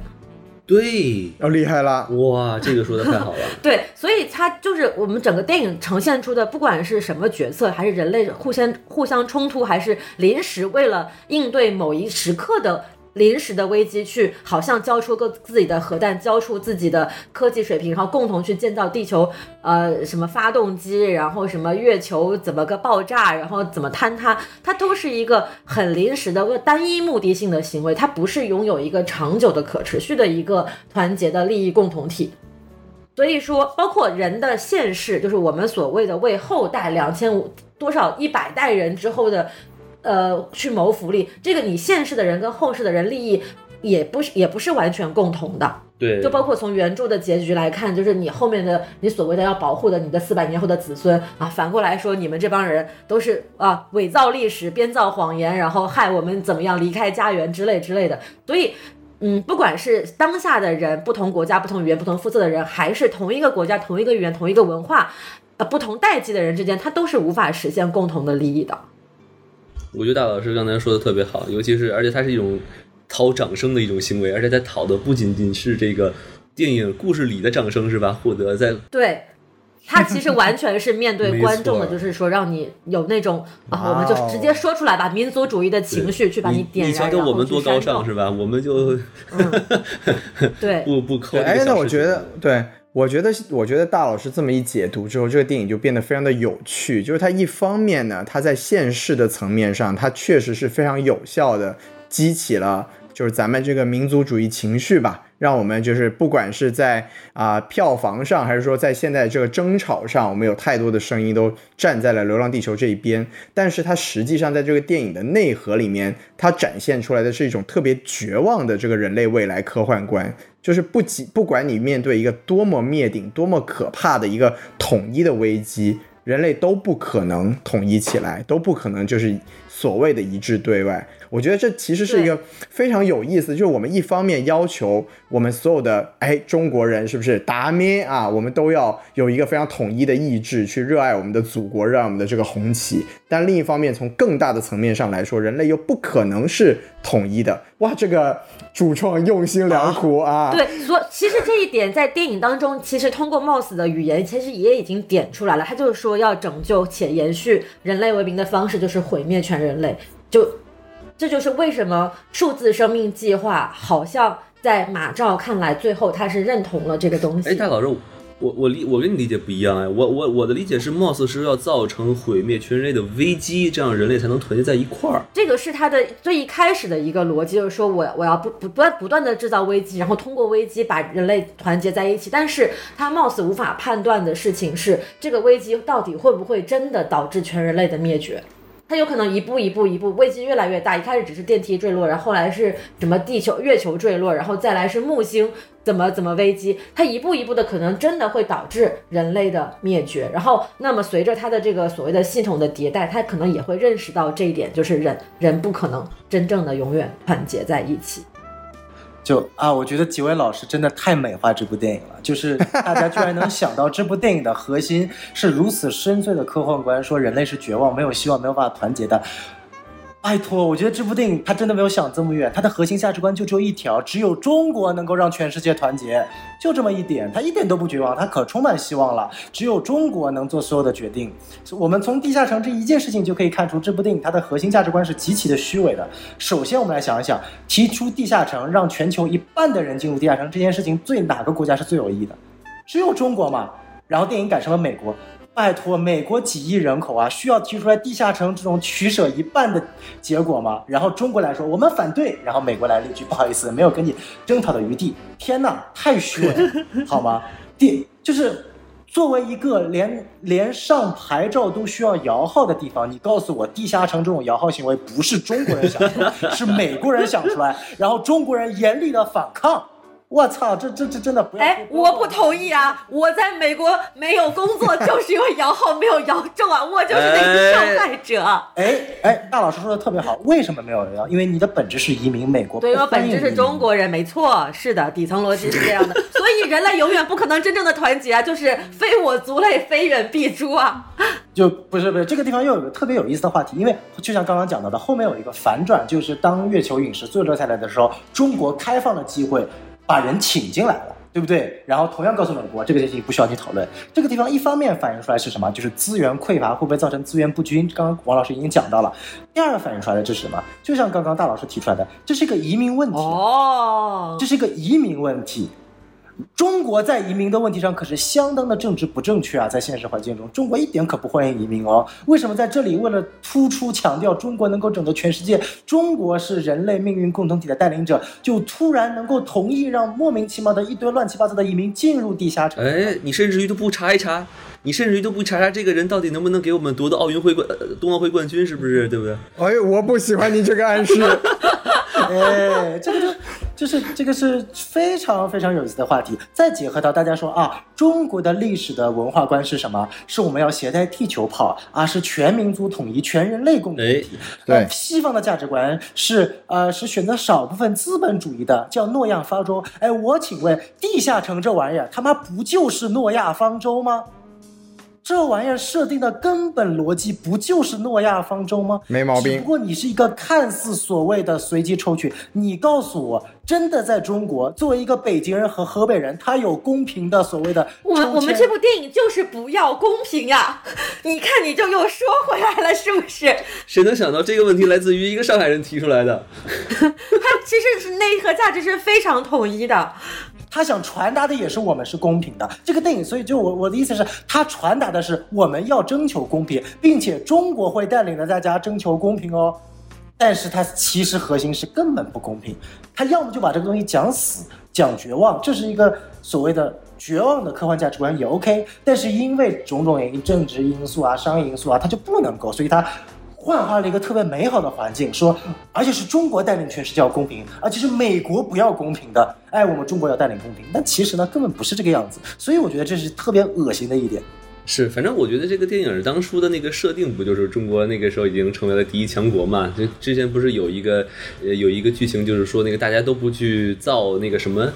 对，要厉害了，哇，这个说的太好了。[laughs] 对，所以它就是我们整个电影呈现出的，不管是什么角色，还是人类互相互相冲突，还是临时为了应对某一时刻的。临时的危机，去好像交出个自己的核弹，交出自己的科技水平，然后共同去建造地球，呃，什么发动机，然后什么月球怎么个爆炸，然后怎么坍塌，它都是一个很临时的、单一目的性的行为，它不是拥有一个长久的、可持续的一个团结的利益共同体。所以说，包括人的现世，就是我们所谓的为后代两千五多少一百代人之后的，呃，去谋福利。这个你现世的人跟后世的人利益也不是也不是完全共同的。对，就包括从原著的结局来看，就是你后面的你所谓的要保护的你的四百年后的子孙啊，反过来说，你们这帮人都是啊伪造历史、编造谎言，然后害我们怎么样离开家园之类之类的。所以，嗯，不管是当下的人，不同国家、不同语言、不同肤色的人，还是同一个国家、同一个语言、同一个文化，呃，不同代际的人之间，他都是无法实现共同的利益的。我觉得大老师刚才说的特别好，尤其是而且他是一种讨掌声的一种行为，而且他讨的不仅仅是这个电影故事里的掌声，是吧？获得在对。他其实完全是面对 [laughs] 观众的，就是说让你有那种啊，我们就哦直接说出来吧，民族主义的情绪去把你你点燃，你瞧瞧我们多高尚是吧？我们就 [laughs] 对，不不抠对，哎，那我觉得对。我觉得，我觉得大老师这么一解读之后，这个电影就变得非常的有趣。就是它一方面呢，它在现实的层面上，它确实是非常有效的激起了就是咱们这个民族主义情绪吧。让我们就是不管是在啊、票房上，还是说在现在这个争吵上，我们有太多的声音都站在了《流浪地球》这一边。但是它实际上在这个电影的内核里面，它展现出来的是一种特别绝望的这个人类未来科幻观。就是不仅不管你面对一个多么灭顶、多么可怕的一个统一的危机，人类都不可能统一起来，都不可能就是所谓的一致对外。我觉得这其实是一个非常有意思，就是我们一方面要求我们所有的哎中国人是不是达咩啊，我们都要有一个非常统一的意志去热爱我们的祖国，热爱我们的这个红旗。但另一方面，从更大的层面上来说，人类又不可能是统一的。哇，这个主创用心良苦啊！对，所其实这一点在电影当中，其实通过 Moss 的语言，其实也已经点出来了。他就是说要拯救且延续人类文明的方式，就是毁灭全人类。就这就是为什么数字生命计划好像在马照看来，最后他是认同了这个东西。哎，大老师，我我理我跟你理解不一样哎，我我我的理解是，Moss 是要造成毁灭全人类的危机，这样人类才能团结在一块儿。这个是他的最一开始的一个逻辑，就是说我我要不不断不断的制造危机，然后通过危机把人类团结在一起。但是他貌似无法判断的事情是，这个危机到底会不会真的导致全人类的灭绝？它有可能一步一步一步，危机越来越大。一开始只是电梯坠落，然后来是什么地球、月球坠落，然后再来是木星怎么怎么危机。它一步一步的可能真的会导致人类的灭绝。然后，那么随着它的这个所谓的系统的迭代，它可能也会认识到这一点，就是人人不可能真正的永远团结在一起。就啊，我觉得几位老师真的太美化这部电影了，就是大家居然能想到这部电影的核心是如此深邃的科幻观，说人类是绝望、没有希望、没有办法团结的。拜托，我觉得这部电影它真的没有想这么远，它的核心价值观就只有一条，只有中国能够让全世界团结，就这么一点，它一点都不绝望，它可充满希望了。只有中国能做所有的决定。我们从地下城这一件事情就可以看出，这部电影它的核心价值观是极其的虚伪的。首先，我们来想一想，提出地下城让全球一半的人进入地下城这件事情，对哪个国家是最有意义的？只有中国嘛。然后电影改成了美国。拜托，美国几亿人口啊，需要提出来地下城这种取舍一半的结果吗？然后中国来说，我们反对。然后美国来了一句，不好意思，没有跟你争吵的余地。天哪，太虚伪了，[laughs] 好吗？第就是作为一个连连上牌照都需要摇号的地方，你告诉我，地下城这种摇号行为不是中国人想出来，[laughs] 是美国人想出来，然后中国人严厉的反抗。我操，这这这真的不要！哎，我不同意啊！[laughs] 我在美国没有工作，就是因为摇号没有摇中啊，我就是那个受害者。哎哎，大老师说的特别好，为什么没有人摇？因为你的本质是移民，美国对，我本质是中国人，没错，是的，底层逻辑是这样的。[laughs] 所以人类永远不可能真正的团结啊，就是非我族类，非人必诛啊。就不是不是这个地方又有个特别有意思的话题，因为就像刚刚讲到的，后面有一个反转，就是当月球陨石坠落下来的时候，中国开放了机会把人请进来了。对不对？然后同样告诉美国，这个事情不需要你讨论。这个地方一方面反映出来是什么？就是资源匮乏会不会造成资源不均？刚刚王老师已经讲到了。第二个反映出来的这是什么？就像刚刚大老师提出来的，这是一个移民问题。哦这是一个移民问题。中国在移民的问题上可是相当的政治不正确啊，在现实环境中，中国一点可不欢迎移民哦。为什么在这里为了突出强调中国能够拯救全世界，中国是人类命运共同体的带领者，就突然能够同意让莫名其妙的一堆乱七八糟的移民进入地下城？哎，你甚至于都不查一查，你甚至于都不查查这个人到底能不能给我们夺得奥运会冠、呃冬奥会冠军，是不是？对不对？哎，我不喜欢你这个暗示。哎，这个就就是这个是非常非常有意思的话题。再结合到大家说啊，中国的历史的文化观是什么？是我们要携带地球跑啊，是全民族统一、全人类共同体。对呃西方的价值观是呃是选择少部分资本主义的，叫诺亚方舟。哎，我请问，地下城这玩意儿他妈不就是诺亚方舟吗？这玩意儿设定的根本逻辑不就是诺亚方舟吗？没毛病只不过你是一个看似所谓的随机抽取，你告诉我，真的在中国，作为一个北京人和河北人，他有公平的所谓的我们我们这部电影就是不要公平呀！你看，你就又说回来了，是不是？谁能想到这个问题来自于一个上海人提出来的？它其实是内核价值是非常统一的。他想传达的也是我们是公平的。这个电影，所以就我我的意思是，他传达的是我们要征求公平，并且中国会带领着大家征求公平哦。但是它其实核心是根本不公平。他要么就把这个东西讲死、讲绝望，这是一个所谓的绝望的科幻价值观也 OK。但是因为种种原因，政治因素啊、商业因素啊，它就不能够，所以它幻化了一个特别美好的环境，说而且是中国带领全世界要公平，而且是美国不要公平的，哎，我们中国要带领公平。但其实呢，根本不是这个样子。所以我觉得这是特别恶心的一点。是，反正我觉得这个电影当初的那个设定，不就是中国那个时候已经成为了第一强国嘛？就之前不是有一个呃有一个剧情，就是说那个大家都不去造那个什么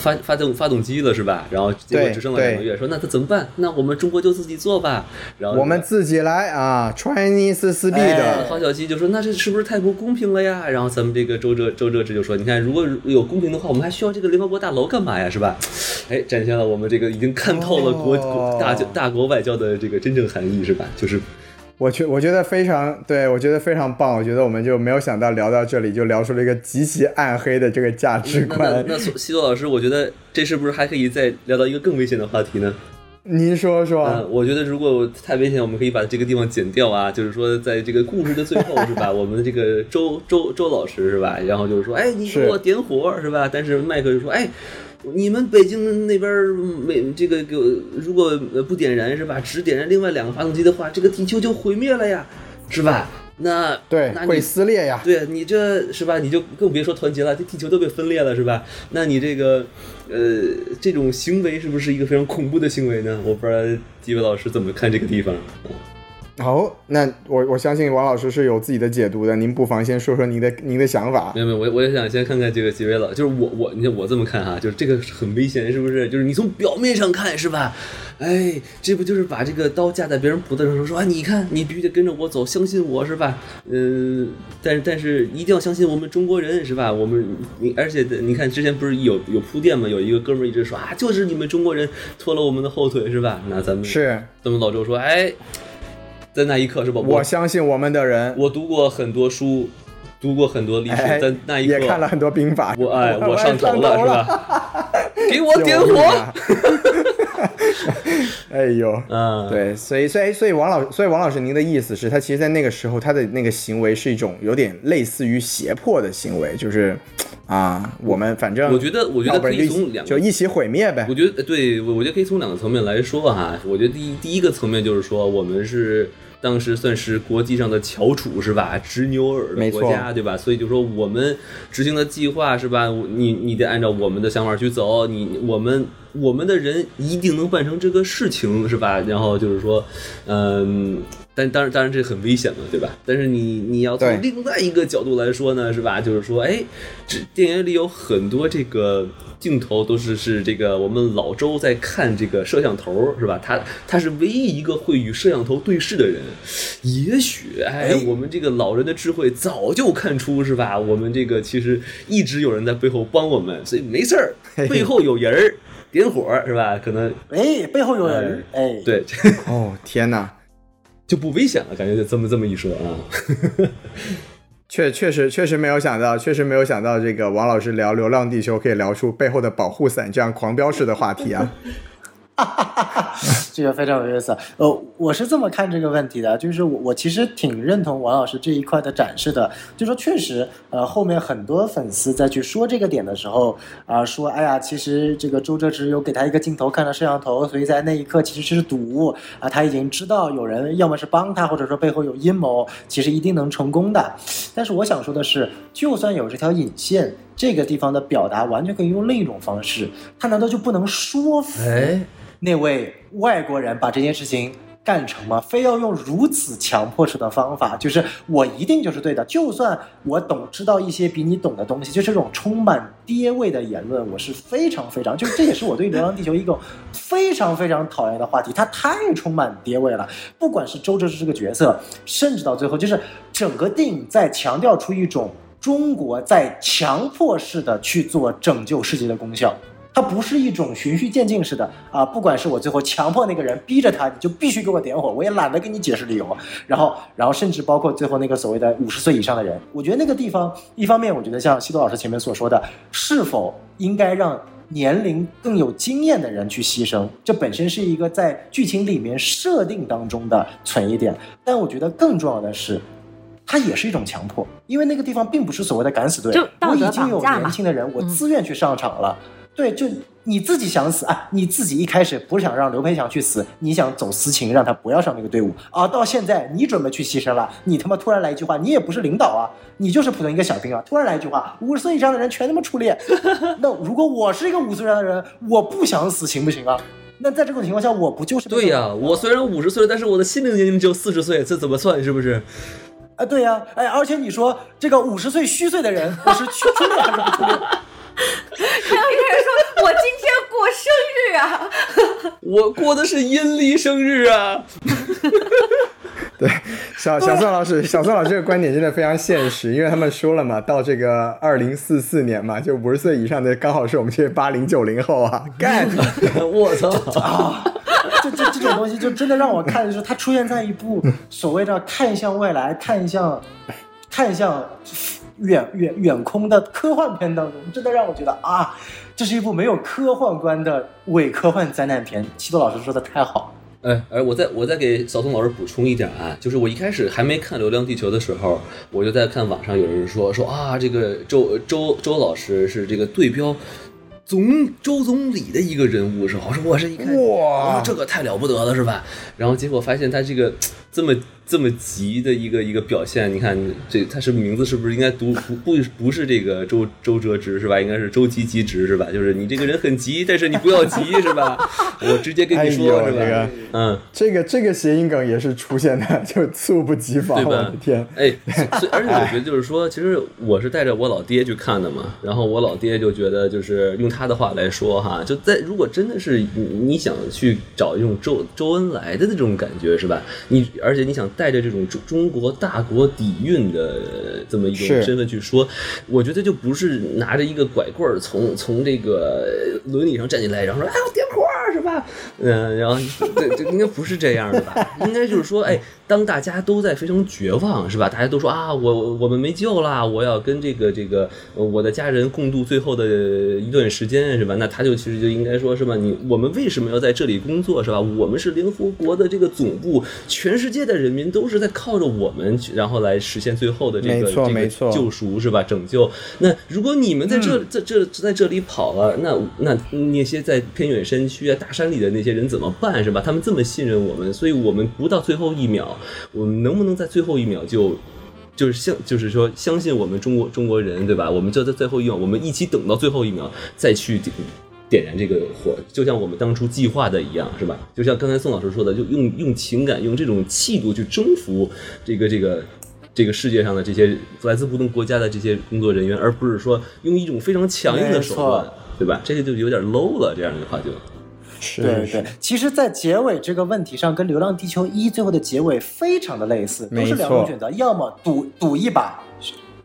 发发动发动机了，是吧？然后结果只剩了两个月，说那他怎么办？那我们中国就自己做吧。然后我们自己来啊，Chinese speed。黄小七就说那这是不是太不公平了呀？然后咱们这个周哲周哲之就说，你看如果有公平的话，我们还需要这个联合国大楼干嘛呀？是吧？[sniffs] 哎，展现了我们这个已经看透了国大大。国外交的这个真正含义是吧？就是，我觉我觉得非常对，我觉得非常棒。我觉得我们就没有想到聊到这里就聊出了一个极其暗黑的这个价值观。那西多老师，我觉得这是不是还可以再聊到一个更危险的话题呢？您说说。嗯，我觉得如果太危险，我们可以把这个地方剪掉啊。就是说，在这个故事的最后是吧？[laughs] 我们的这个周周周老师是吧？然后就是说，哎，你给我点火是吧？但是麦克就说，哎。你们北京那边没这个给如果不点燃是吧？只点燃另外两个发动机的话，这个地球就毁灭了呀，是吧？那对，那会撕裂呀。对你这是吧？你就更别说团结了，这地球都被分裂了，是吧？那你这个呃，这种行为是不是一个非常恐怖的行为呢？我不知道几位老师怎么看这个地方。好，那我我相信王老师是有自己的解读的，您不妨先说说您的您的想法。没有没有，我我也想先看看这个几位老，就是我我你看我这么看哈，就是这个很危险，是不是？就是你从表面上看是吧？哎，这不就是把这个刀架在别人脖子上说啊？你看，你必须得跟着我走，相信我是吧？嗯，但是但是一定要相信我们中国人是吧？我们你而且你看之前不是有有铺垫吗？有一个哥们儿一直说啊，就是你们中国人拖了我们的后腿是吧？那咱们是，咱们老周说哎。在那一刻是吧？我相信我们的人。我读过很多书，读过很多历史，在那一刻也看了很多兵法。我哎，我上头了是吧？[laughs] 给我点火！[laughs] 哎呦，嗯，对，所以所以所以王老所以王老师，您的意思是他其实，在那个时候，他的那个行为是一种有点类似于胁迫的行为，就是啊，我们反正我觉得我觉得可以从两就一起毁灭呗。我觉得对，我我觉得可以从两个层面来说哈。我觉得第一第一个层面就是说，我们是。当时算是国际上的翘楚是吧？执牛耳的国家对吧？所以就说我们执行的计划是吧？你你得按照我们的想法去走，你我们我们的人一定能办成这个事情是吧？然后就是说，嗯。但当然，当然这很危险嘛，对吧？但是你你要从另外一个角度来说呢，是吧？就是说，哎，这电影里有很多这个镜头都是是这个我们老周在看这个摄像头，是吧？他他是唯一一个会与摄像头对视的人。也许，哎，我们这个老人的智慧早就看出，是吧？我们这个其实一直有人在背后帮我们，所以没事儿，背后有人儿点火，是吧？可能，哎，背后有人，哎，对，[laughs] 哦，天哪！就不危险了，感觉就这么这么一说啊，[laughs] 确确实确实没有想到，确实没有想到这个王老师聊《流浪地球》可以聊出背后的保护伞这样狂飙式的话题啊。哈哈哈哈这个非常有意思。呃，我是这么看这个问题的，就是我我其实挺认同王老师这一块的展示的，就说确实，呃，后面很多粉丝在去说这个点的时候，啊，说哎呀，其实这个周哲直有给他一个镜头看到摄像头，所以在那一刻其实是赌啊，他已经知道有人要么是帮他，或者说背后有阴谋，其实一定能成功的。但是我想说的是，就算有这条引线，这个地方的表达完全可以用另一种方式，他难道就不能说服？那位外国人把这件事情干成吗？非要用如此强迫式的方法，就是我一定就是对的，就算我懂知道一些比你懂的东西，就是这种充满爹味的言论，我是非常非常，就是这也是我对《流浪地球》一个非常非常讨厌的话题，它太充满爹味了。不管是周哲是这个角色，甚至到最后，就是整个电影在强调出一种中国在强迫式的去做拯救世界的功效。它不是一种循序渐进式的啊，不管是我最后强迫那个人，逼着他，你就必须给我点火，我也懒得跟你解释理由。然后，然后甚至包括最后那个所谓的五十岁以上的人，我觉得那个地方，一方面我觉得像西多老师前面所说的，是否应该让年龄更有经验的人去牺牲，这本身是一个在剧情里面设定当中的存疑点。但我觉得更重要的是。它也是一种强迫，因为那个地方并不是所谓的敢死队我已经有年轻的人，我嗯自愿去上场了。对，就你自己想死啊！你自己一开始不是想让刘培强去死，你想走私情，让他不要上那个队伍啊。到现在你准备去牺牲了，你他妈突然来一句话，你也不是领导啊，[laughs] 你就是普通一个小兵啊，突然来一句话，五十岁以上的人全他妈出列。[laughs] 那如果我是一个五十岁以上的人，我不想死行不行啊？那在这种情况下，我不就是对呀、我虽然五十岁了，但是我的心灵年龄只有四十岁，这怎么算？是不是？对呀、哎，而且你说这个五十岁虚岁的人，我是去初恋还是不出列？[laughs] 还有一个人说：“我今天过生日啊 [laughs] 我过的是阴历生日啊！[laughs] 对，小小宋老师，小宋老师这个观点真的非常现实，因为他们说了嘛，到这个二零四四年嘛，就五十岁以上的刚好是我们这些八零九零后啊，干！我操啊！这这这种东西就真的让我看，就是它出现在一部所谓的看向未来、看向看向远远远空的科幻片当中，真的让我觉得啊，这是一部没有科幻观的伪科幻灾难片。七多老师说的太好，哎，而我再我再给小宋老师补充一点啊，就是我一开始还没看《流浪地球》的时候，我就在看网上有人说说啊，这个周周周老师是这个对标总周总理的一个人物是吧？我说我是一看，哇我说这个太了不得了是吧？然后结果发现他这个这么这么急的一个一个表现，你看这他是名字是不是应该读不不不是这个周周哲直是吧？应该是周急急直是吧？就是你这个人很急，但是你不要急是吧？[laughs] 我直接跟你说、是吧？嗯。这个这个谐音梗也是出现的，就猝不及防，对吧我的天！哎，所以而且我觉得就是说，其实我是带着我老爹去看的嘛，然后我老爹就觉得，就是用他的话来说哈，就在如果真的是你你想去找一种周周恩来的那种感觉是吧？你而且你想带着这种中中国大国底蕴的这么一种身份去说，我觉得就不是拿着一个拐棍儿从从这个轮椅上站起来，然后说哎我点火儿是吧？嗯，然后 [laughs] 这这应该不是这样的吧？应该就是说，哎，当大家都在非常绝望是吧？大家都说啊，我我们没救啦，我要跟这个这个呃我的家人共度最后的一段时间是吧？那他就其实就应该说是吧？你我们为什么要在这里工作是吧？我们是联合国的这个总部，全世界的人民都是在靠着我们去，然后来实现最后的这个这个救赎是吧？拯救。那如果你们在这、在这在这里跑了，那那那些在偏远山区啊、大山里的那些人怎么办是吧？他们这么信任我们，所以我们不到最后一秒，我们能不能在最后一秒就？就是相，就是说相信我们中国中国人，对吧？我们就在最后一秒，我们一起等到最后一秒再去点点燃这个火，就像我们当初计划的一样，是吧？就像刚才宋老师说的，就用用情感，用这种气度去征服这个这个这个世界上的这些来自不同国家的这些工作人员，而不是说用一种非常强硬的手段，对吧？这个就有点 low 了，这样的话就。是对对，其实，在结尾这个问题上，跟《流浪地球一》最后的结尾非常的类似，都是两种选择，要么赌赌一把，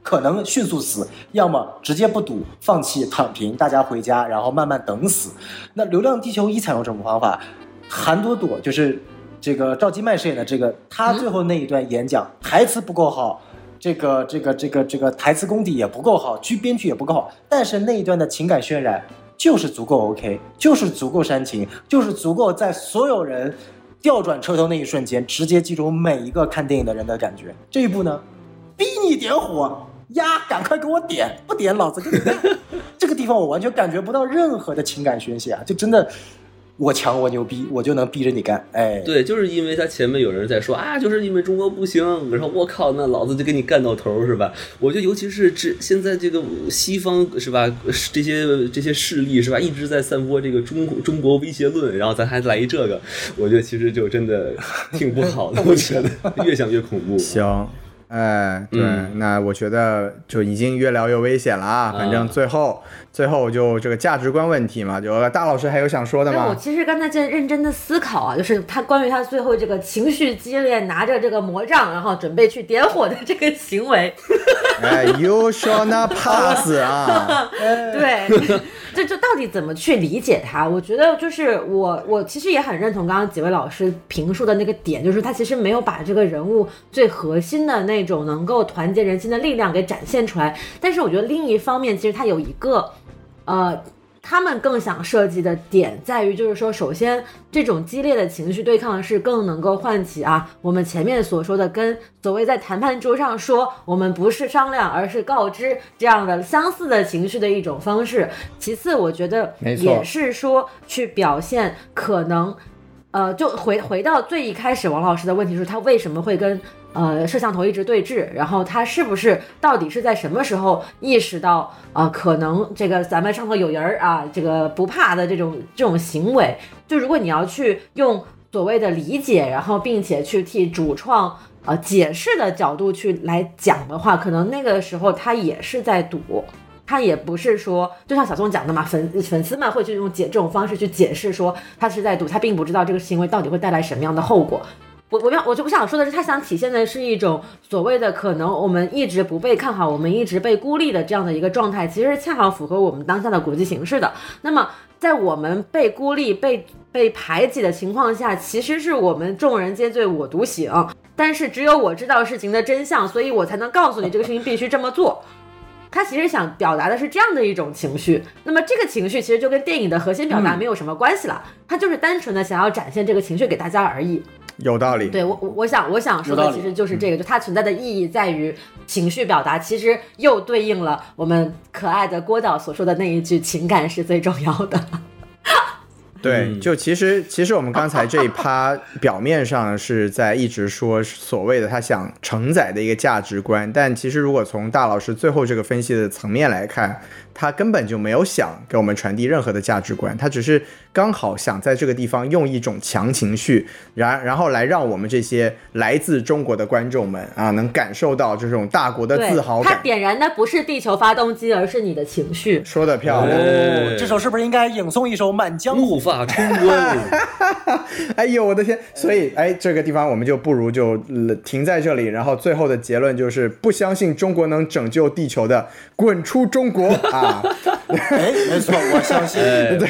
可能迅速死，要么直接不赌，放弃躺平，大家回家，然后慢慢等死。那《流浪地球一》采用这种方法，韩朵朵就是这个赵今麦饰演的这个，她最后那一段演讲、台词不够好。这个这个这个这个台词功底也不够好，剧编剧也不够好，但是那一段的情感渲染就是足够 OK，就是足够煽情，就是足够在所有人调转车头那一瞬间，直接记住每一个看电影的人的感觉。这一步呢，逼你点火呀，赶快给我点，不点老子给你干。[laughs] 这个地方我完全感觉不到任何的情感宣泄啊，就真的我强我牛逼，我就能逼着你干。哎，对，就是因为他前面有人在说啊，就是因为中国不行，然后我靠，那老子就给你干到头是吧？我觉得尤其是这现在这个西方是吧，这些这些势力是吧，一直在散播这个中国中国威胁论，然后咱还来一这个，我觉得其实就真的挺不好的，[laughs] 我觉得越想越恐怖。行，哎，对，嗯那我觉得就已经越聊越危险了啊。反正最后、最后就这个价值观问题嘛，就大老师还有想说的吗我？其实刚才在认真的思考啊，就是他关于他最后这个情绪激烈，拿着这个魔杖，然后准备去点火的这个行为，[laughs] 哎，You shall not pass [laughs] 啊！对，这这到底怎么去理解他？我觉得就是我我其实也很认同刚刚几位老师评述的那个点，就是他其实没有把这个人物最核心的那种能够团结人心的力量给展现出来。但是我觉得另一方面，其实他有一个呃。他们更想设计的点在于，就是说，首先这种激烈的情绪对抗是更能够唤起啊，我们前面所说的跟所谓在谈判桌上说我们不是商量，而是告知这样的相似的情绪的一种方式。其次，我觉得也是说去表现可能。呃，就回回到最一开始，王老师的问题是，他为什么会跟呃摄像头一直对峙？然后他是不是到底是在什么时候意识到，呃，可能这个咱们上头有人儿啊，这个不怕的这种这种行为？就如果你要去用所谓的理解，然后并且去替主创呃解释的角度去来讲的话，可能那个时候他也是在赌。他也不是说，就像小宋讲的嘛，粉粉丝们会去用解这种方式去解释说他是在赌，他并不知道这个行为到底会带来什么样的后果。我我要我就我想说的是，他想体现的是一种所谓的可能我们一直不被看好，我们一直被孤立的这样的一个状态，其实恰好符合我们当下的国际形势的。那么在我们被孤立、被被排挤的情况下，其实是我们众人皆醉我独醒，但是只有我知道事情的真相，所以我才能告诉你这个事情必须这么做。他其实想表达的是这样的一种情绪，那么这个情绪其实就跟电影的核心表达没有什么关系了，他就是单纯的想要展现这个情绪给大家而已。有道理。对我，我我想我想说的其实就是这个，就它存在的意义在于情绪表达，其实又对应了我们可爱的郭导所说的那一句“情感是最重要的”。对，嗯。就其实其实我们刚才这一趴表面上是在一直说所谓的他想承载的一个价值观，但其实如果从大老师最后这个分析的层面来看，他根本就没有想给我们传递任何的价值观，他只是刚好想在这个地方用一种强情绪，然然后来让我们这些来自中国的观众们啊，能感受到这种大国的自豪，感。他。点燃的不是地球发动机，而是你的情绪。说的漂亮。哎这首是不是应该吟诵一首《满江怒红》？发冲冠，哎呦，我的天！所以，哎，这个地方我们就不如就、呃停在这里，然后最后的结论就是不相信中国能拯救地球的，滚出中国啊！[laughs] 哎，没错，我相信。对，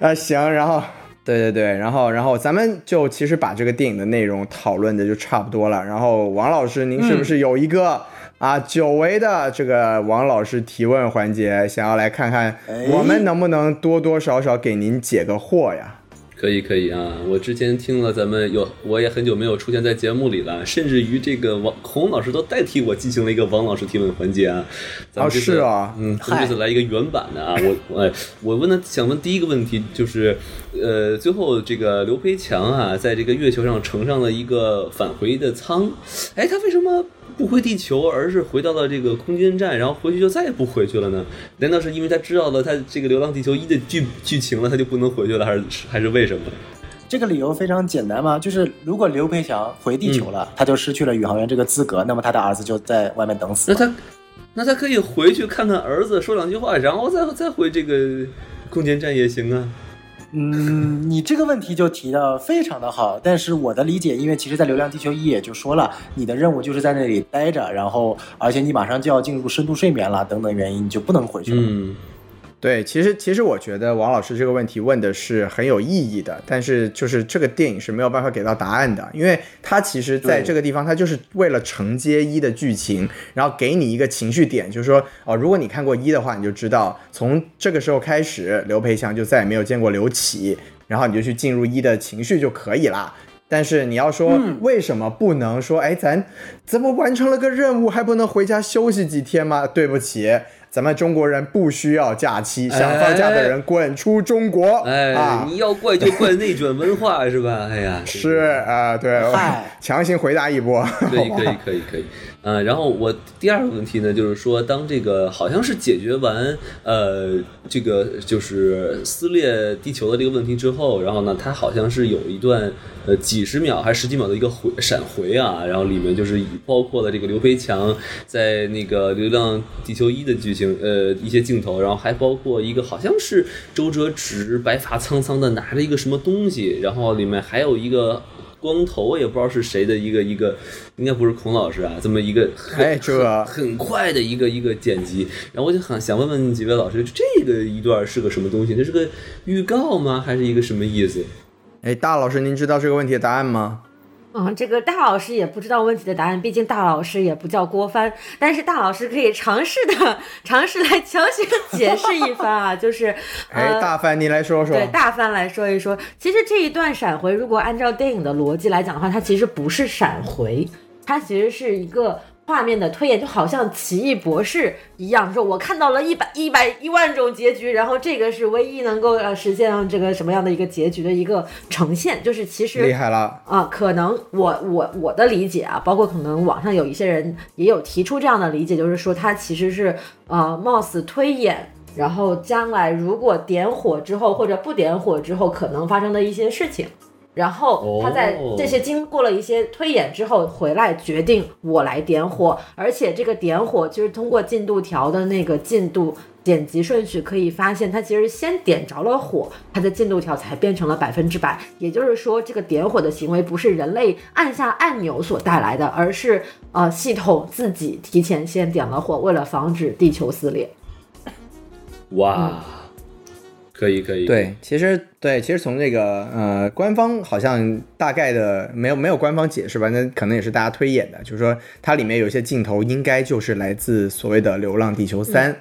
啊，行，然后。对对对，然后然后咱们就其实把这个电影的内容讨论的就差不多了。然后王老师，您是不是有一个、啊久违的这个王老师提问环节，想要来看看哎我们能不能多多少少给您解个惑呀？可以可以啊！我之前听了咱们有，我也很久没有出现在节目里了，甚至于这个王孔老师都代替我进行了一个王老师提问环节啊。咱们这次哦是啊嗯，咱们这次来一个原版的啊。我我哎我问的想问第一个问题就是，呃，最后这个刘培强啊，在这个月球上乘上了一个返回的舱，哎，他为什么？不回地球，而是回到了这个空间站，然后回去就再也不回去了呢？难道是因为他知道了他这个《流浪地球一》的剧剧情了，他就不能回去了，还是还是为什么？这个理由非常简单嘛，就是如果刘培强回地球了，他就失去了宇航员这个资格，那么他的儿子就在外面等死。那他那他可以回去看看儿子，说两句话，然后再再回这个空间站也行啊。嗯，你这个问题就提的非常的好，但是我的理解，因为其实，在《流浪地球一》也就说了，你的任务就是在那里待着，然后而且你马上就要进入深度睡眠了，等等原因，你就不能回去了。嗯，对，其实其实我觉得王老师这个问题问的是很有意义的，但是就是这个电影是没有办法给到答案的，因为它其实在这个地方，它就是为了承接一的剧情，然后给你一个情绪点，就是说哦，如果你看过一的话，你就知道从这个时候开始，刘培强就再也没有见过刘启，然后你就去进入一的情绪就可以啦。但是你要说为什么不能说，哎，咱怎么完成了个任务，还不能回家休息几天吗？对不起，咱们中国人不需要假期，想放假的人滚出中国！哎，啊，你要怪就怪内卷文化是吧？哎呀，[laughs] 是啊、对，强行回答一波。可以可以可以可以，嗯、然后我第二个问题呢，就是说，当这个好像是解决完呃这个就是撕裂地球的这个问题之后，然后呢，它好像是有一段呃几十秒还是十几秒的一个回闪回啊，然后里面就是包括了这个刘培强在那个《流浪地球一》的剧情呃一些镜头，然后还包括一个好像是周哲直白发苍苍的拿着一个什么东西，然后里面还有一个。光头也不知道是谁的一个一个，应该不是孔老师啊，这么一个很哎这很很快的一个一个剪辑，然后我就很想问问几位老师，这个一段是个什么东西？这是个预告吗？还是一个什么意思？哎，大老师，您知道这个问题的答案吗？嗯，这个大老师也不知道问题的答案，毕竟大老师也不叫郭帆，但是大老师可以尝试的尝试来强行解释一番啊，就是，[laughs] 哎，呃，大帆你来说说。对大帆来说一说，其实这一段闪回，如果按照电影的逻辑来讲的话，它其实不是闪回，它其实是一个画面的推演，就好像奇异博士一样，说我看到了一百一百一万种结局，然后这个是唯一能够呃实现这个什么样的一个结局的一个呈现，就是其实厉害了，啊，可能我我我的理解啊，包括可能网上有一些人也有提出这样的理解，就是说它其实是呃貌似推演，然后将来如果点火之后或者不点火之后可能发生的一些事情。然后他在哦这些经过了一些推演之后回来，决定我来点火，而且这个点火就是通过进度条的那个进度剪辑顺序可以发现，它其实先点着了火，它的进度条才变成了百分之百。也就是说，这个点火的行为不是人类按下按钮所带来的，而是呃系统自己提前先点了火，为了防止地球撕裂。哇，可以可以，，对，其实对，其实从这个呃官方好像大概的没有没有官方解释吧，那可能也是大家推演的，就是说它里面有些镜头应该就是来自所谓的《流浪地球三》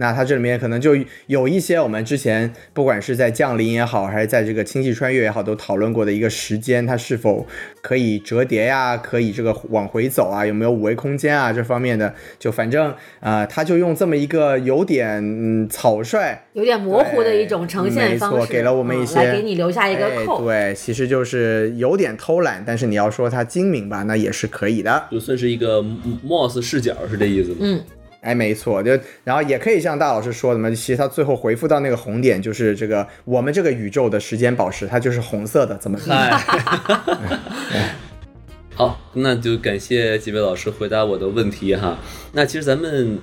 那它这里面可能就有一些我们之前不管是在降临也好，还是在这个星际穿越也好，都讨论过的一个时间，它是否可以折叠呀，可以这个往回走啊，有没有五维空间啊这方面的，就反正啊、呃，他就用这么一个有点嗯草率。[laughs] 有点模糊的一种呈现方式，没错，给了我们一些，嗯、来给你留下一个扣、哎。对，其实就是有点偷懒，但是你要说它精明吧，那也是可以的，就算是一个 MOS 视角，是这意思吗？嗯。哎，没错，就然后也可以像大老师说的嘛，其实他最后回复到那个红点，就是这个我们这个宇宙的时间宝石，它就是红色的，怎么看？[laughs] 好，那就感谢几位老师回答我的问题哈。那其实咱们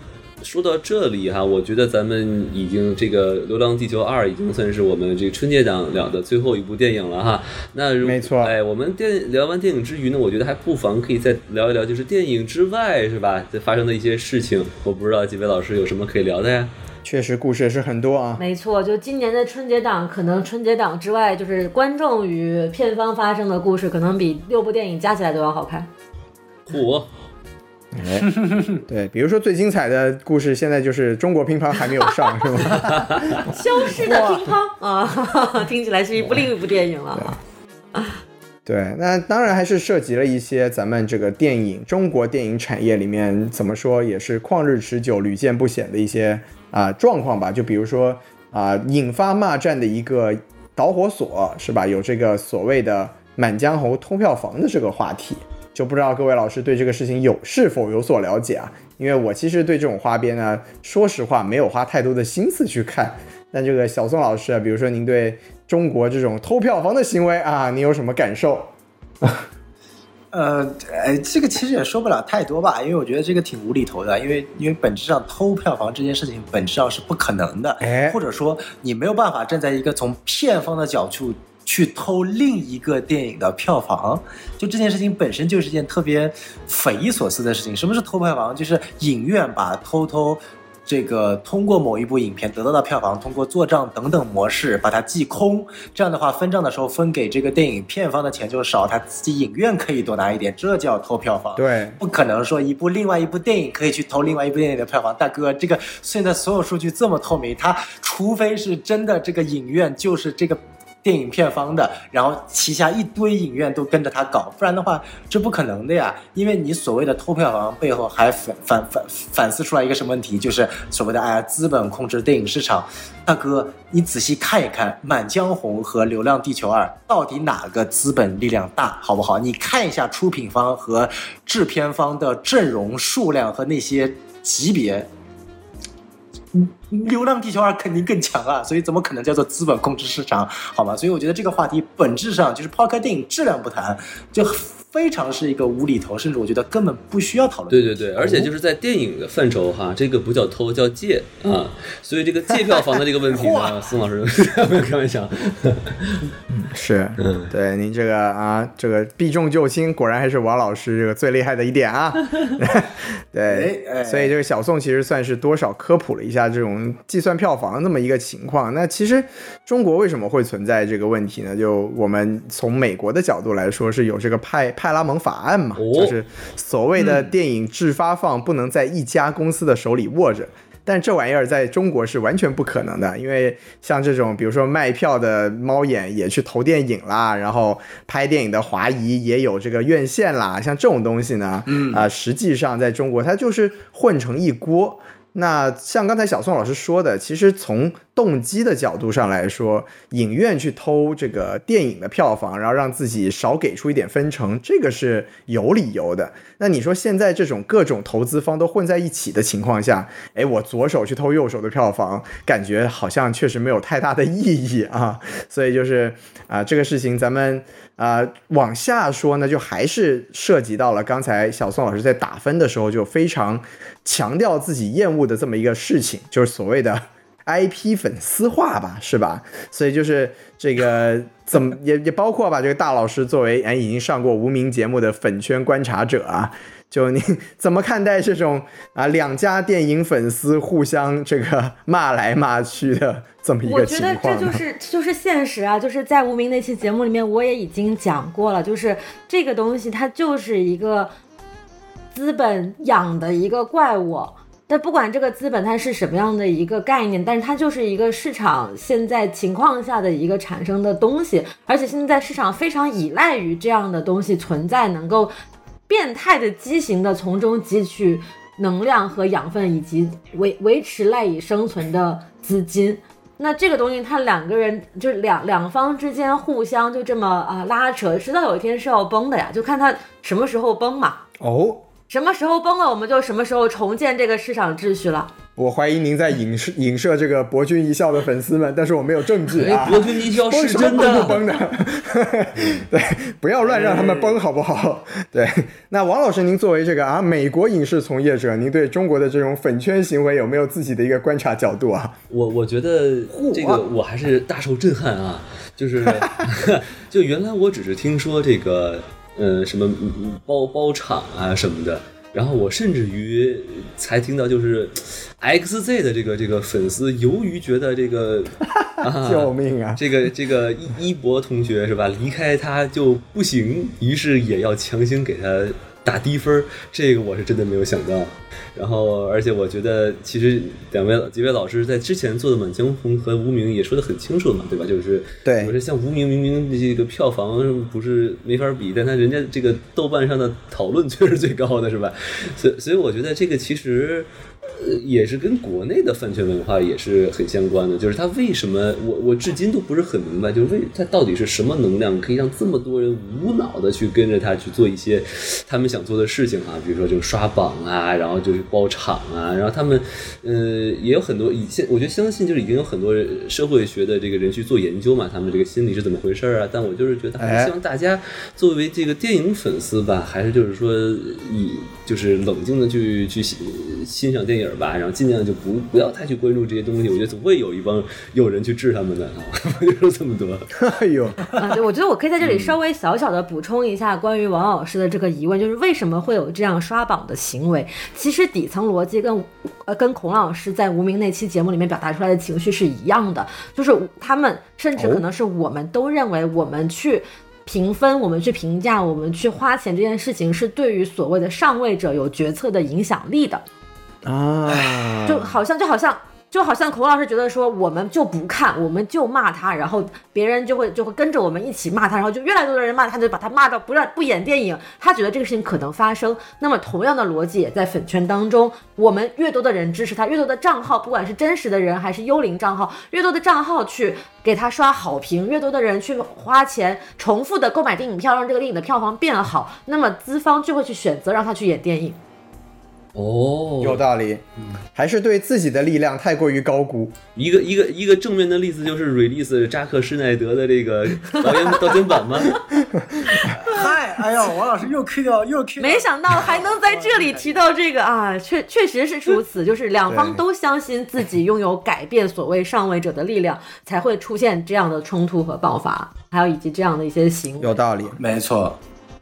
说到这里哈，我觉得咱们已经这个《流浪地球二》已经算是我们这个春节档聊的最后一部电影了哈。那如没错，哎，我们电聊完电影之余呢，我觉得还不妨可以再聊一聊，就是电影之外是吧？这发生的一些事情，我不知道几位老师有什么可以聊的呀？确实，故事也是很多啊。没错，就今年的春节档，可能春节档之外，就是观众与片方发生的故事，可能比六部电影加起来都要好看。嚯！哎，[laughs] 对，比如说最精彩的故事，现在就是中国乒乓还没有上，是吗？[laughs] 消失的乒乓啊，听起来是一部另一部电影了。[laughs] 对，那当然还是涉及了一些咱们这个电影中国电影产业里面怎么说也是旷日持久、屡见不鲜的一些啊、呃、状况吧。就比如说啊、呃，引发骂战的一个导火索是吧？有这个所谓的《满江红》偷票房的这个话题，就不知道各位老师对这个事情有是否有所了解啊？因为我其实对这种花边呢，说实话没有花太多的心思去看。但这个小宋老师啊，比如说您对中国这种偷票房的行为啊，你有什么感受？呃，哎，这个其实也说不了太多吧，因为我觉得这个挺无厘头的，因为因为本质上偷票房这件事情本质上是不可能的，哎，或者说你没有办法站在一个从片方的角度去偷另一个电影的票房，就这件事情本身就是件特别匪夷所思的事情。什么是偷票房？就是影院把偷偷。这个通过某一部影片得到的票房，通过做账等等模式把它记空，这样的话分账的时候分给这个电影片方的钱就少，他自己影院可以多拿一点，这叫偷票房。对，不可能说一部另外一部电影可以去偷另外一部电影的票房，大哥，这个现在所有数据这么透明，他除非是真的这个影院就是这个。电影片方的，然后旗下一堆影院都跟着他搞，不然的话这不可能的呀。因为你所谓的偷票房背后还反反反反思出来一个什么问题，就是所谓的哎呀资本控制电影市场。大哥，你仔细看一看《满江红》和《流浪地球二》到底哪个资本力量大，好不好？你看一下出品方和制片方的阵容数量和那些级别。[laughs] 流浪地球二肯定更强啊，所以怎么可能叫做资本控制市场，好吗？所以我觉得这个话题本质上就是抛开电影质量不谈，就非常是一个无厘头，甚至我觉得根本不需要讨论。对对对，而且就是在电影的范畴哈，这个不叫偷，叫借啊。所以这个借票房的这个问题呢，[laughs] 宋老师 [laughs] 没有开玩笑。是，[laughs] 嗯，对您这个啊，这个避重就轻，果然还是王老师这个最厉害的一点啊。对，所以这个小宋其实算是多少科普了一下这种种计算票房这么一个情况。那其实中国为什么会存在这个问题呢？就我们从美国的角度来说，是有这个派派拉蒙法案嘛，哦就是所谓的电影制发放不能在一家公司的手里握着。但这玩意儿在中国是完全不可能的，因为像这种，比如说卖票的猫眼也去投电影啦，然后拍电影的华谊也有这个院线啦，像这种东西呢，嗯啊、实际上在中国它就是混成一锅。那像刚才小宋老师说的，其实从动机的角度上来说，影院去偷这个电影的票房，然后让自己少给出一点分成，这个是有理由的。那你说现在这种各种投资方都混在一起的情况下，哎，我左手去偷右手的票房，感觉好像确实没有太大的意义啊。所以就是啊、这个事情咱们啊、往下说呢，就还是涉及到了刚才小宋老师在打分的时候就非常强调自己厌恶的这么一个事情，就是所谓的 IP 粉丝化吧，是吧？所以就是这个怎么也也包括把，这个大老师作为哎已经上过无名节目的粉圈观察者啊，就你怎么看待这种啊两家电影粉丝互相这个骂来骂去的这么一个情况我觉得这？就是这就是现实啊！就是在无名那期节目里面，我也已经讲过了，就是这个东西它就是一个资本养的一个怪物。但不管这个资本它是什么样的一个概念，但是它就是一个市场现在情况下的一个产生的东西，而且现在市场非常依赖于这样的东西存在，能够变态的畸形的从中汲取能量和养分，以及维维持赖以生存的资金。那这个东西，他两个人就是两两方之间互相就这么啊拉扯，迟早有一天是要崩的呀，就看他什么时候崩嘛。哦，什么时候崩了，我们就什么时候重建这个市场秩序了。我怀疑您在影射影射这个博君一笑的粉丝们，但是我没有证据啊哎，。博君一笑是 [laughs] 真的，崩不崩的？[laughs] 对，不要乱让他们崩，好不好？对，那王老师，您作为这个啊美国影视从业者，您对中国的这种粉圈行为有没有自己的一个观察角度啊？我我觉得这个我还是大受震撼啊！就是 [laughs] 就原来我只是听说这个呃什么包包场啊什么的，然后我甚至于才听到就是 XZ 的这个这个粉丝，由于觉得这个 [laughs] 啊救命啊！这个这个一一博同学是吧？离开他就不行，于是也要强行给他打低分儿，这个我是真的没有想到。然后，而且我觉得，其实两位几位老师在之前做的《满江红》和《无名》也说的很清楚了嘛，对吧？就是对我说像《无名》明明这个票房不是没法比，但他人家这个豆瓣上的讨论却是最高的，是吧？所以所以我觉得这个其实。呃，也是跟国内的饭圈文化也是很相关的，就是他为什么我我至今都不是很明白，就是为他到底是什么能量可以让这么多人无脑的去跟着他去做一些他们想做的事情啊，比如说就刷榜啊，然后就是包场啊，然后他们呃也有很多以前我觉得相信就是已经有很多社会学的这个人去做研究嘛，他们这个心理是怎么回事啊？但我就是觉得还是希望大家作为这个电影粉丝吧，还是就是说以就是冷静的去去欣赏电影吧，然后尽量就不不要太去关注这些东西。我觉得总会有一帮有人去治他们的啊，我 [laughs] 就说这么多。[laughs] 哎呦，[laughs] 啊，对，我觉得我可以在这里稍微小小的补充一下关于王老师的这个疑问，就是为什么会有这样刷榜的行为？其实底层逻辑跟呃跟孔老师在无名那期节目里面表达出来的情绪是一样的，就是他们甚至可能是我们都认为我们去。评分，我们去评价，我们去花钱这件事情，是对于所谓的上位者有决策的影响力的。啊，就好像就好像就好像孔老师觉得说，我们就不看，我们就骂他，然后别人就会就会跟着我们一起骂他，然后就越来越多的人骂他，他就把他骂到不让不演电影，他觉得这个事情可能发生。那么同样的逻辑也在粉圈当中，我们越多的人支持他，越多的账号，不管是真实的人还是幽灵账号，越多的账号去给他刷好评，越多的人去花钱重复的购买电影票，让这个电影的票房变好，那么资方就会去选择让他去演电影。哦，有道理，还是对自己的力量太过于高估。一个一个一个正面的例子就是 release 扎克施耐德的这个导演导演版吗？[laughs] 嗨，哎呀，王老师又 Q 掉又 Q，没想到还能在这里提到这个啊，确确实是如此，就是两方都相信自己拥有改变所谓上位者的力量，才会出现这样的冲突和爆发，还有以及这样的一些行为。有道理，没错。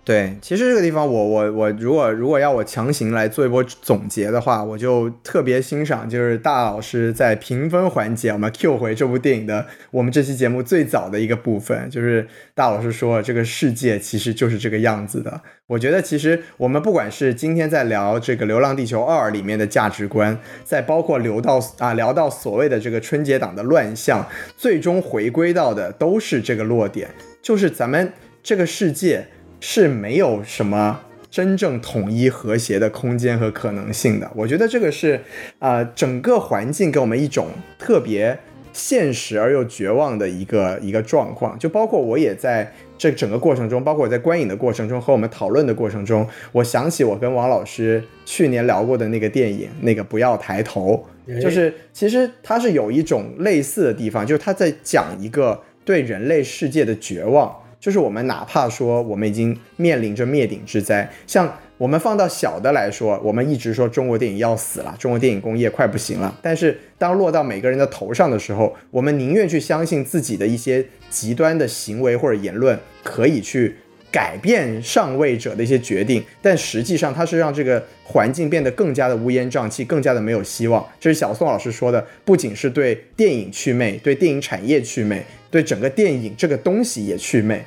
对，其实这个地方我我我如果如果要我强行来做一波总结的话，我就特别欣赏就是大老师在评分环节，我们 Q 回这部电影的我们这期节目最早的一个部分，就是大老师说这个世界其实就是这个样子的。我觉得其实我们不管是今天在聊这个《流浪地球二》里面的价值观，再包括聊到啊聊到所谓的这个春节档的乱象，最终回归到的都是这个落点，就是咱们这个世界。是没有什么真正统一和谐的空间和可能性的。我觉得这个是，呃，整个环境给我们一种特别现实而又绝望的一个一个状况。就包括我也在这整个过程中，包括我在观影的过程中和我们讨论的过程中，我想起我跟王老师去年聊过的那个电影，那个不要抬头，就是其实它是有一种类似的地方，就是他在讲一个对人类世界的绝望。就是我们哪怕说我们已经面临着灭顶之灾，像我们放到小的来说，我们一直说中国电影要死了，中国电影工业快不行了。但是当落到每个人的头上的时候，我们宁愿去相信自己的一些极端的行为或者言论可以去改变上位者的一些决定，但实际上它是让这个环境变得更加的乌烟瘴气，更加的没有希望。这是小宋老师说的，不仅是对电影祛魅，对电影产业祛魅，对整个电影这个东西也祛魅。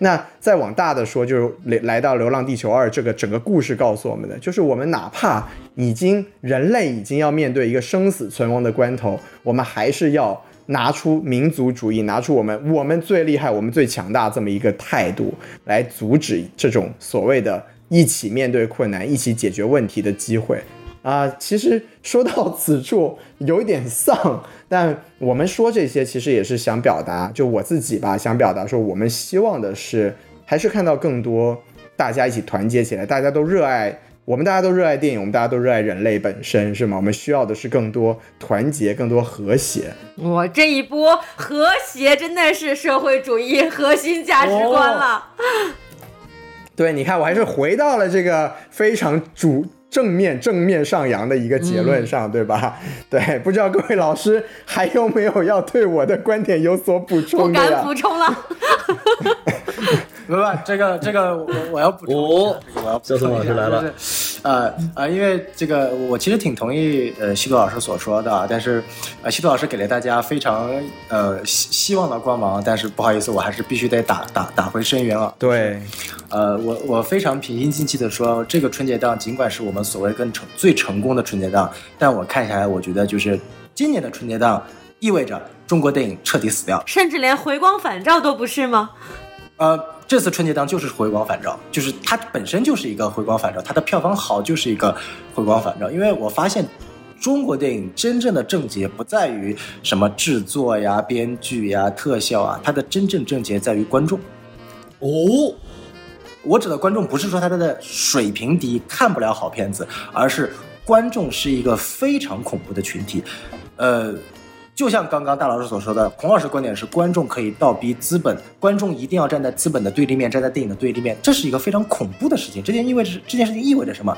那再往大的说，就是来来到《流浪地球二》这个整个故事告诉我们的，就是我们哪怕已经人类已经要面对一个生死存亡的关头，我们还是要拿出民族主义，拿出我们我们最厉害、我们最强大这么一个态度，来阻止这种所谓的一起面对困难、一起解决问题的机会。啊，其实说到此处有一点丧，但我们说这些其实也是想表达，就我自己吧，想表达说，我们希望的是还是看到更多大家一起团结起来，大家都热爱，我们大家都热爱电影，我们大家都热爱人类本身，是吗？我们需要的是更多团结，更多和谐。我这一波和谐真的是社会主义核心价值观了。对，你看，我还是回到了这个非常主。正面正面上扬的一个结论上，对吧？[laughs] 对，不知道各位老师还有没有要对我的观点有所补充的？不敢补充了。[laughs] 不不，这个这个我我要补充，我要小宋老师来了。呃呃，因为这个我其实挺同意呃西多老师所说的，但是呃西多老师给了大家非常呃希希望的光芒，但是不好意思，我还是必须得打打打回深渊了。对，呃我我非常平心静气的说，这个春节档尽管是我们所谓更成最成功的春节档，但我看下来，我觉得就是今年的春节档意味着中国电影彻底死掉，甚至连回光返照都不是吗？呃，这次春节档就是回光返照，就是它本身就是一个回光返照，它的票房好就是一个回光返照。因为我发现，中国电影真正的症结不在于什么制作呀、编剧呀、特效啊，它的真正症结在于观众。哦，我指的观众不是说他的水平低看不了好片子，而是观众是一个非常恐怖的群体，呃。就像刚刚大老师所说的，孔老师观点是观众可以倒逼资本，观众一定要站在资本的对立面，站在电影的对立面，这是一个非常恐怖的事情。这件意味着这件事情意味着什么？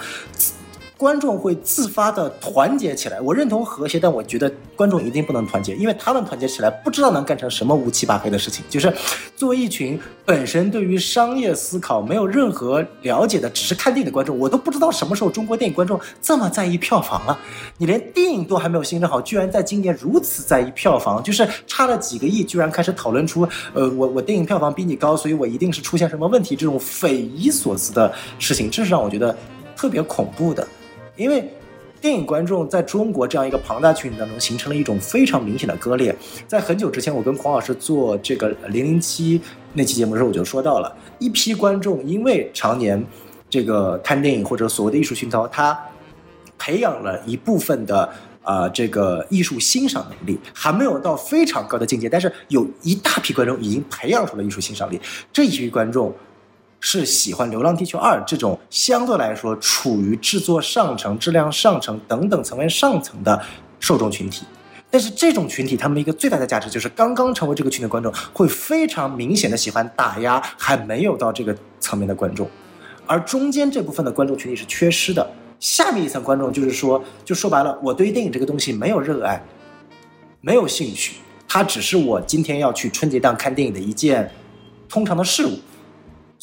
观众会自发的团结起来，我认同和谐，但我觉得观众一定不能团结，因为他们团结起来不知道能干成什么乌七八黑的事情。就是作为一群本身对于商业思考没有任何了解的，只是看电影的观众，我都不知道什么时候中国电影观众这么在意票房了。你连电影都还没有形成好，居然在今年如此在意票房，就是差了几个亿，居然开始讨论出，呃，我我电影票房比你高，所以我一定是出现什么问题，这种匪夷所思的事情，这是让我觉得特别恐怖的。因为电影观众在中国这样一个庞大群体当中形成了一种非常明显的割裂。在很久之前，我跟孔老师做这个零零七那期节目的时候，我就说到了一批观众，因为常年这个看电影或者所谓的艺术熏陶，他培养了一部分的啊这个艺术欣赏能力，还没有到非常高的境界，但是有一大批观众已经培养出了艺术欣赏力。这一批观众。是喜欢《流浪地球二》这种相对来说处于制作上层、质量上层等等层面上层的受众群体，但是这种群体他们一个最大的价值就是刚刚成为这个群的观众会非常明显的喜欢打压还没有到这个层面的观众，而中间这部分的观众群体是缺失的。下面一层观众就是说，就说白了，我对于电影这个东西没有热爱，没有兴趣，它只是我今天要去春节档看电影的一件通常的事物。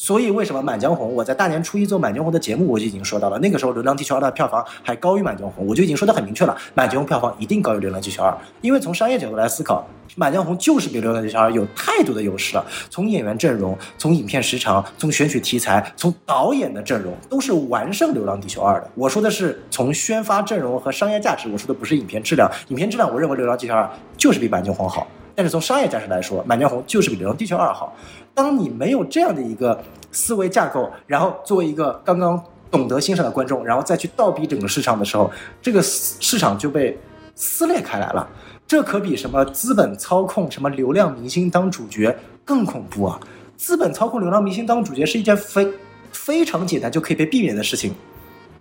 所以为什么《满江红》我在大年初一做《满江红》的节目，我就已经说到了，那个时候《流浪地球二》的票房还高于《满江红》，我就已经说得很明确了，《满江红》票房一定高于《流浪地球二》，因为从商业角度来思考，《满江红》就是比《流浪地球二》有太多的优势了，从演员阵容、从影片时长、从选取题材、从导演的阵容，都是完胜《流浪地球二》的。我说的是从宣发阵容和商业价值，我说的不是影片质量。影片质量，我认为《流浪地球二》就是比《满江红》好。但是从商业价值来说，《满江红》就是比《流浪地球二》好。当你没有这样的一个思维架构，然后作为一个刚刚懂得欣赏的观众，然后再去倒逼整个市场的时候，这个市场就被撕裂开来了。这可比什么资本操控、什么流量明星当主角更恐怖啊！资本操控流量明星当主角是一件非非常简单就可以被避免的事情。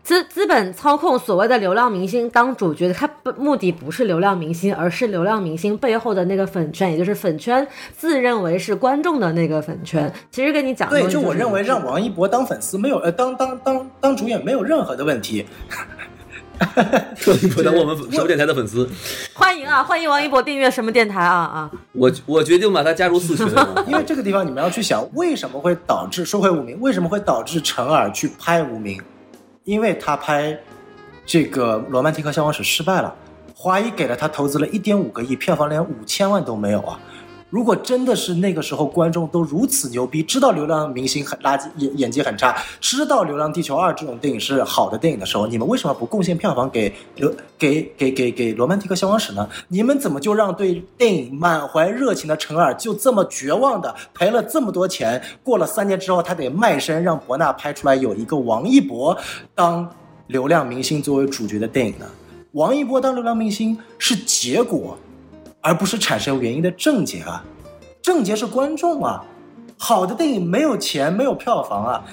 资资本操控所谓的流量明星当主角，他不目的不是流量明星，而是流量明星背后的那个粉圈，也就是粉圈自认为是观众的那个粉圈。其实跟你讲，对，就我认为让王一博当粉丝没有呃当当当当主演没有任何的问题。王一博当我们什么电台的粉丝，欢迎啊，欢迎王一博订阅什么电台啊啊！我我决定把他加入四群，[laughs] 因为这个地方你们要去想，为什么会导致说回无名？为什么会导致陈耳去拍无名？因为他拍这个《罗曼蒂克消亡史》失败了，华谊给了他投资了一点五个亿，票房连五千万都没有啊！如果真的是那个时候观众都如此牛逼，知道流量明星很垃圾演演技很差，知道《流浪地球二》这种电影是好的电影的时候，你们为什么不贡献票房给流 [laughs] 给给给给《罗曼蒂克消亡史》呢？你们怎么就让对电影满怀热情的陈耳就这么绝望的赔了这么多钱？过了三年之后，他得卖身让博纳拍出来有一个王一博当流量明星作为主角的电影呢？王一博当流量明星是结果。而不是产生原因的症结啊，症结是观众啊。好的电影没有钱，没有票房啊。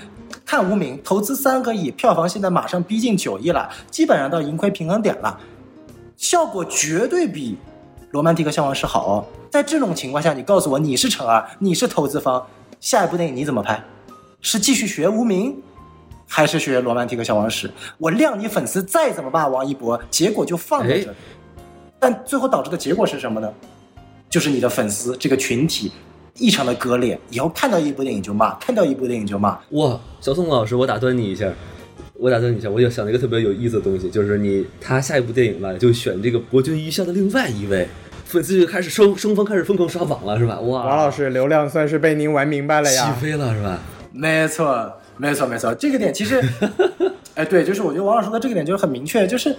看无名投资三个亿，票房现在马上逼近九亿了，基本上到盈亏平衡点了，效果绝对比《罗曼蒂克消亡史》好。哦。在这种情况下，你告诉我你是陈儿，你是投资方，下一部电影你怎么拍？是继续学无名，还是学《罗曼蒂克消亡史》？我谅你粉丝再怎么骂王一博，结果就放在这里。但最后导致的结果是什么呢？就是你的粉丝这个群体异常的割裂，以后看到一部电影就骂，看到一部电影就骂。哇，小宋老师，我打断你一下，我打断你一下，我就想了一个特别有意思的东西，就是你他下一部电影了，就选这个博君一笑的另外一位粉丝就开始双双方开始疯狂刷榜了，是吧？哇，王老师流量算是被您玩明白了呀，起飞了是吧？没错，没错，没错，这个点其实，[laughs] 哎，对，就是我觉得王老师说的这个点就是很明确，就是。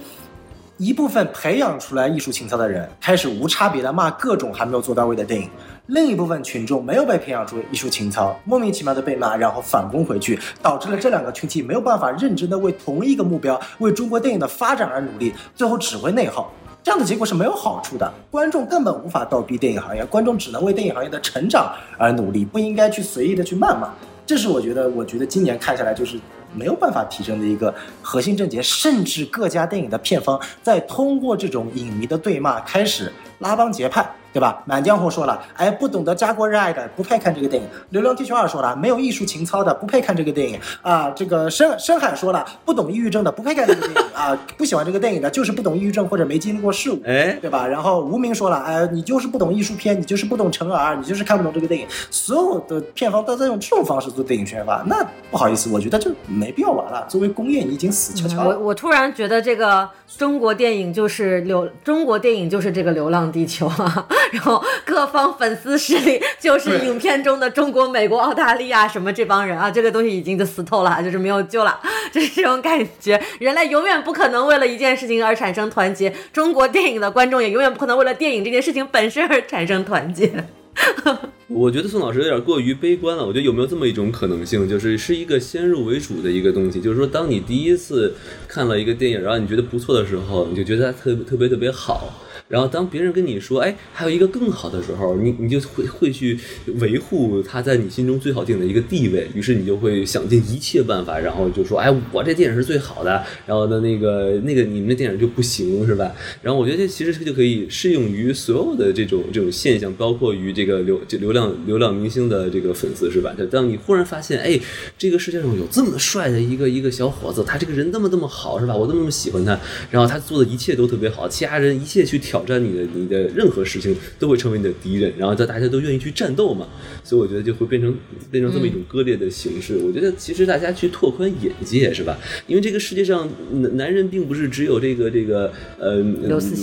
一部分培养出来艺术情操的人开始无差别的骂各种还没有做到位的电影，另一部分群众没有被培养出艺术情操，莫名其妙的被骂，然后反攻回去，导致了这两个群体没有办法认真的为同一个目标，为中国电影的发展而努力，最后只会内耗，这样的结果是没有好处的。观众根本无法倒逼电影行业，观众只能为电影行业的成长而努力，不应该去随意的去谩骂。这是我觉得，我觉得今年看下来就是。没有办法提升的一个核心症结，甚至各家电影的片方在通过这种影迷的对骂开始拉帮结派。对吧？满江红说了，哎，不懂得家国热爱的不配看这个电影。流浪地球二说了，没有艺术情操的不配看这个电影啊。这个深深海说了，不懂抑郁症的不配看这个电影啊。不喜欢这个电影的，就是不懂抑郁症或者没经历过事物，哎，对吧？然后无名说了，哎，你就是不懂艺术片，你就是不懂成儿，你就是看不懂这个电影。所有的片方都在用这种方式做电影宣发，那不好意思，我觉得就没必要玩了。作为工业，你已经死翘翘了。我我突然觉得这个中国电影就是流，中国电影就是这个流浪地球啊，然后各。方粉丝势力就是影片中的中国、美国、澳大利亚什么这帮人啊，这个东西已经就死透了，就是没有救了，[laughs] 就是这种感觉。人类永远不可能为了一件事情而产生团结，中国电影的观众也永远不可能为了电影这件事情本身而产生团结。[laughs] 我觉得宋老师有点过于悲观了。我觉得有没有这么一种可能性，就是是一个先入为主的一个东西，就是说，当你第一次看了一个电影，然后你觉得不错的时候，你就觉得它特特别特别好。然后当别人跟你说，哎，还有一个更好的时候，你你就会会去维护他在你心中最好定的一个地位，于是你就会想尽一切办法，然后就说，哎，我这电影是最好的，然后呢，那个那个你们的电影就不行，是吧？然后我觉得这其实就可以适用于所有的这种这种现象，包括于这个流就流量流量明星的这个粉丝，是吧？就当你忽然发现，哎，这个世界上有这么帅的一个一个小伙子，他这个人那么那么好，是吧？我那么那么喜欢他，然后他做的一切都特别好，其他人一切去挑。挑战你的你的任何事情都会成为你的敌人，然后大大家都愿意去战斗嘛，所以我觉得就会变成变成这么一种割裂的形式。我觉得其实大家去拓宽眼界是吧？因为这个世界上男男人并不是只有这个这个呃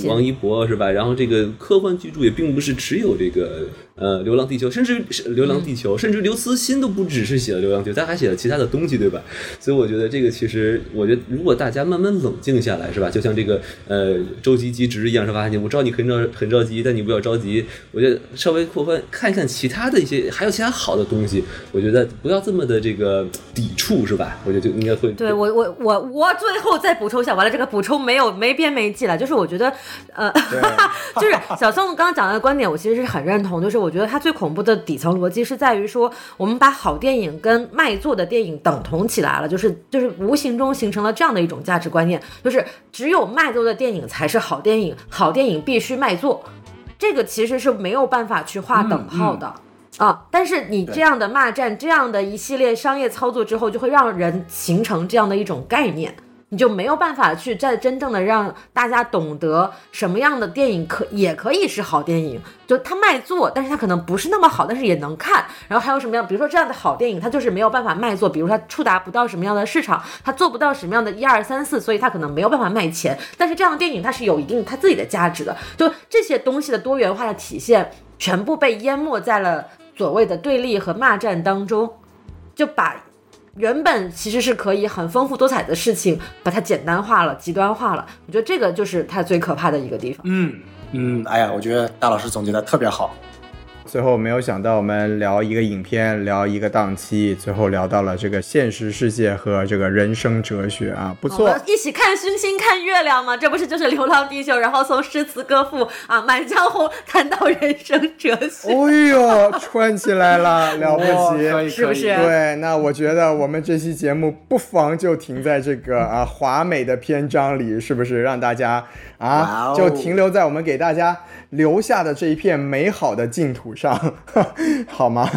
王一博是吧？然后这个科幻巨著也并不是只有这个呃《流浪地球》，甚至是《流浪地球》，甚至刘慈欣都不只是写了《流浪地球》，他还写了其他的东西，对吧？所以我觉得这个其实，我觉得如果大家慢慢冷静下来，是吧？就像这个呃周吉吉职一样，是吧？你我知道你很着很着急，但你不要着急。我觉得稍微扩宽看一看其他的一些，还有其他好的东西，我觉得不要这么的这个抵触，是吧？我觉得就应该会对我我我我最后再补充一下，完了这个补充没有没边没际了，就是我觉得，呃，[laughs] 就是小宋刚刚讲的观点，我其实是很认同，就是我觉得他最恐怖的底层逻辑是在于说，我们把好电影跟卖座的电影等同起来了，就是就是无形中形成了这样的一种价值观念，就是只有卖座的电影才是好电影，好电影必须卖座，这个其实是没有办法去划等号的。啊！但是你这样的骂战，这样的一系列商业操作之后，就会让人形成这样的一种概念，你就没有办法去再真正的让大家懂得什么样的电影可也可以是好电影，就它卖座，但是它可能不是那么好，但是也能看。然后还有什么样，比如说这样的好电影，它就是没有办法卖座，比如说它触达不到什么样的市场，它做不到什么样的一二三四，所以它可能没有办法卖钱。但是这样的电影它是有一定它自己的价值的，就这些东西的多元化的体现，全部被淹没在了。所谓的对立和骂战当中，就把原本其实是可以很丰富多彩的事情，把它简单化了、极端化了。我觉得这个就是它最可怕的一个地方。嗯嗯，哎呀，我觉得大老师总结的特别好。最后没有想到，我们聊一个影片，聊一个档期，最后聊到了这个现实世界和这个人生哲学啊，不错。一起看星星看月亮嘛？这不是就是《流浪地球》，然后从诗词歌赋啊，《满江红》谈到人生哲学。哎呦，串起来了，[laughs] 了不起，是不是？对，那我觉得我们这期节目不妨就停在这个啊华美的篇章里，是不是？让大家啊，就停留在我们给大家。留下的这一片美好的净土上，[laughs] 好吗？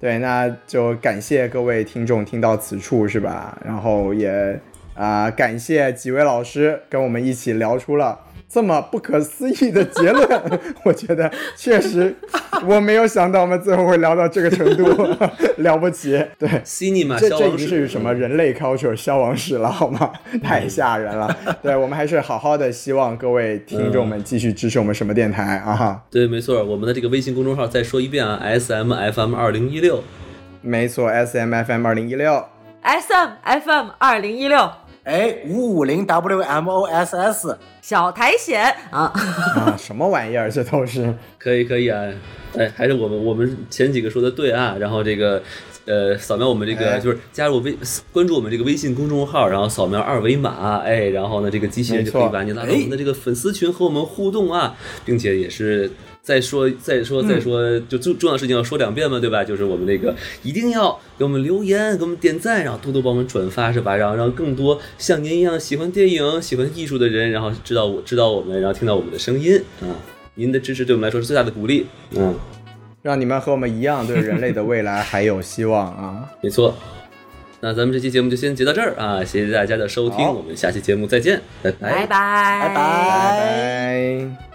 对，那就感谢各位听众听到此处，是吧？然后也啊，感谢几位老师跟我们一起聊出了。这么不可思议的结论，[laughs] 我觉得确实，[laughs] 我没有想到我们最后会聊到这个程度，[laughs] 了不起。对，这这已经是什么人类 culture 消亡史了，好吗？太吓人了。对我们还是好好的，希望各位听众们继续支持我们什么电台啊？对，没错，我们的这个微信公众号再说一遍啊，S M F M 二零一六，没错，S M F M 二零一六，S M F M 二零一六。哎，五五零 W M O S S 小苔藓啊啊，什么玩意儿？这都是可以可以啊！哎，还是我们我们前几个说的对啊。然后这个呃，扫描我们这个就是加入微关注我们这个微信公众号，然后扫描二维码，哎，然后呢，这个机器人就可以把你拉到我们的这个粉丝群和我们互动啊，并且也是。再说，再说，再说，就重重要的事情要说两遍嘛，对吧？就是我们那个一定要给我们留言，给我们点赞，然后多多帮我们转发，是吧？然后让更多像您一样喜欢电影、喜欢艺术的人，然后知道我知道我们，然后听到我们的声音啊！您的支持对我们来说是最大的鼓励，嗯，让你们和我们一样，对人类的未来还有希望啊！[laughs] 没错，那咱们这期节目就先截到这儿啊！谢谢大家的收听，我们下期节目再见，拜拜拜拜拜拜。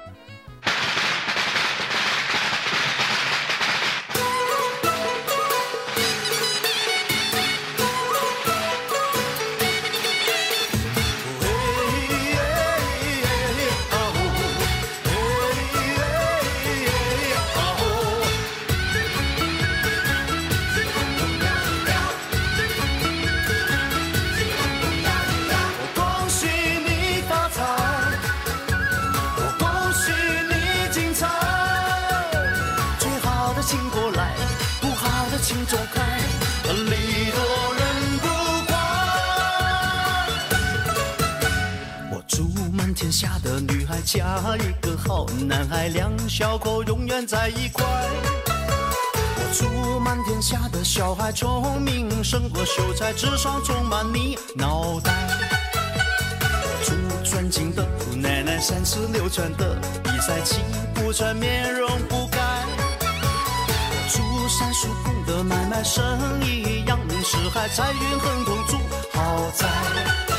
一个好男孩，两小口永远在一块。我祝满天下的小孩聪明，胜过秀才智商充满你脑袋。我祝尊敬的姑奶奶三十六转的比赛气不喘，面容不改。我祝三叔公的买卖生意扬名四海，财运亨通，住豪宅。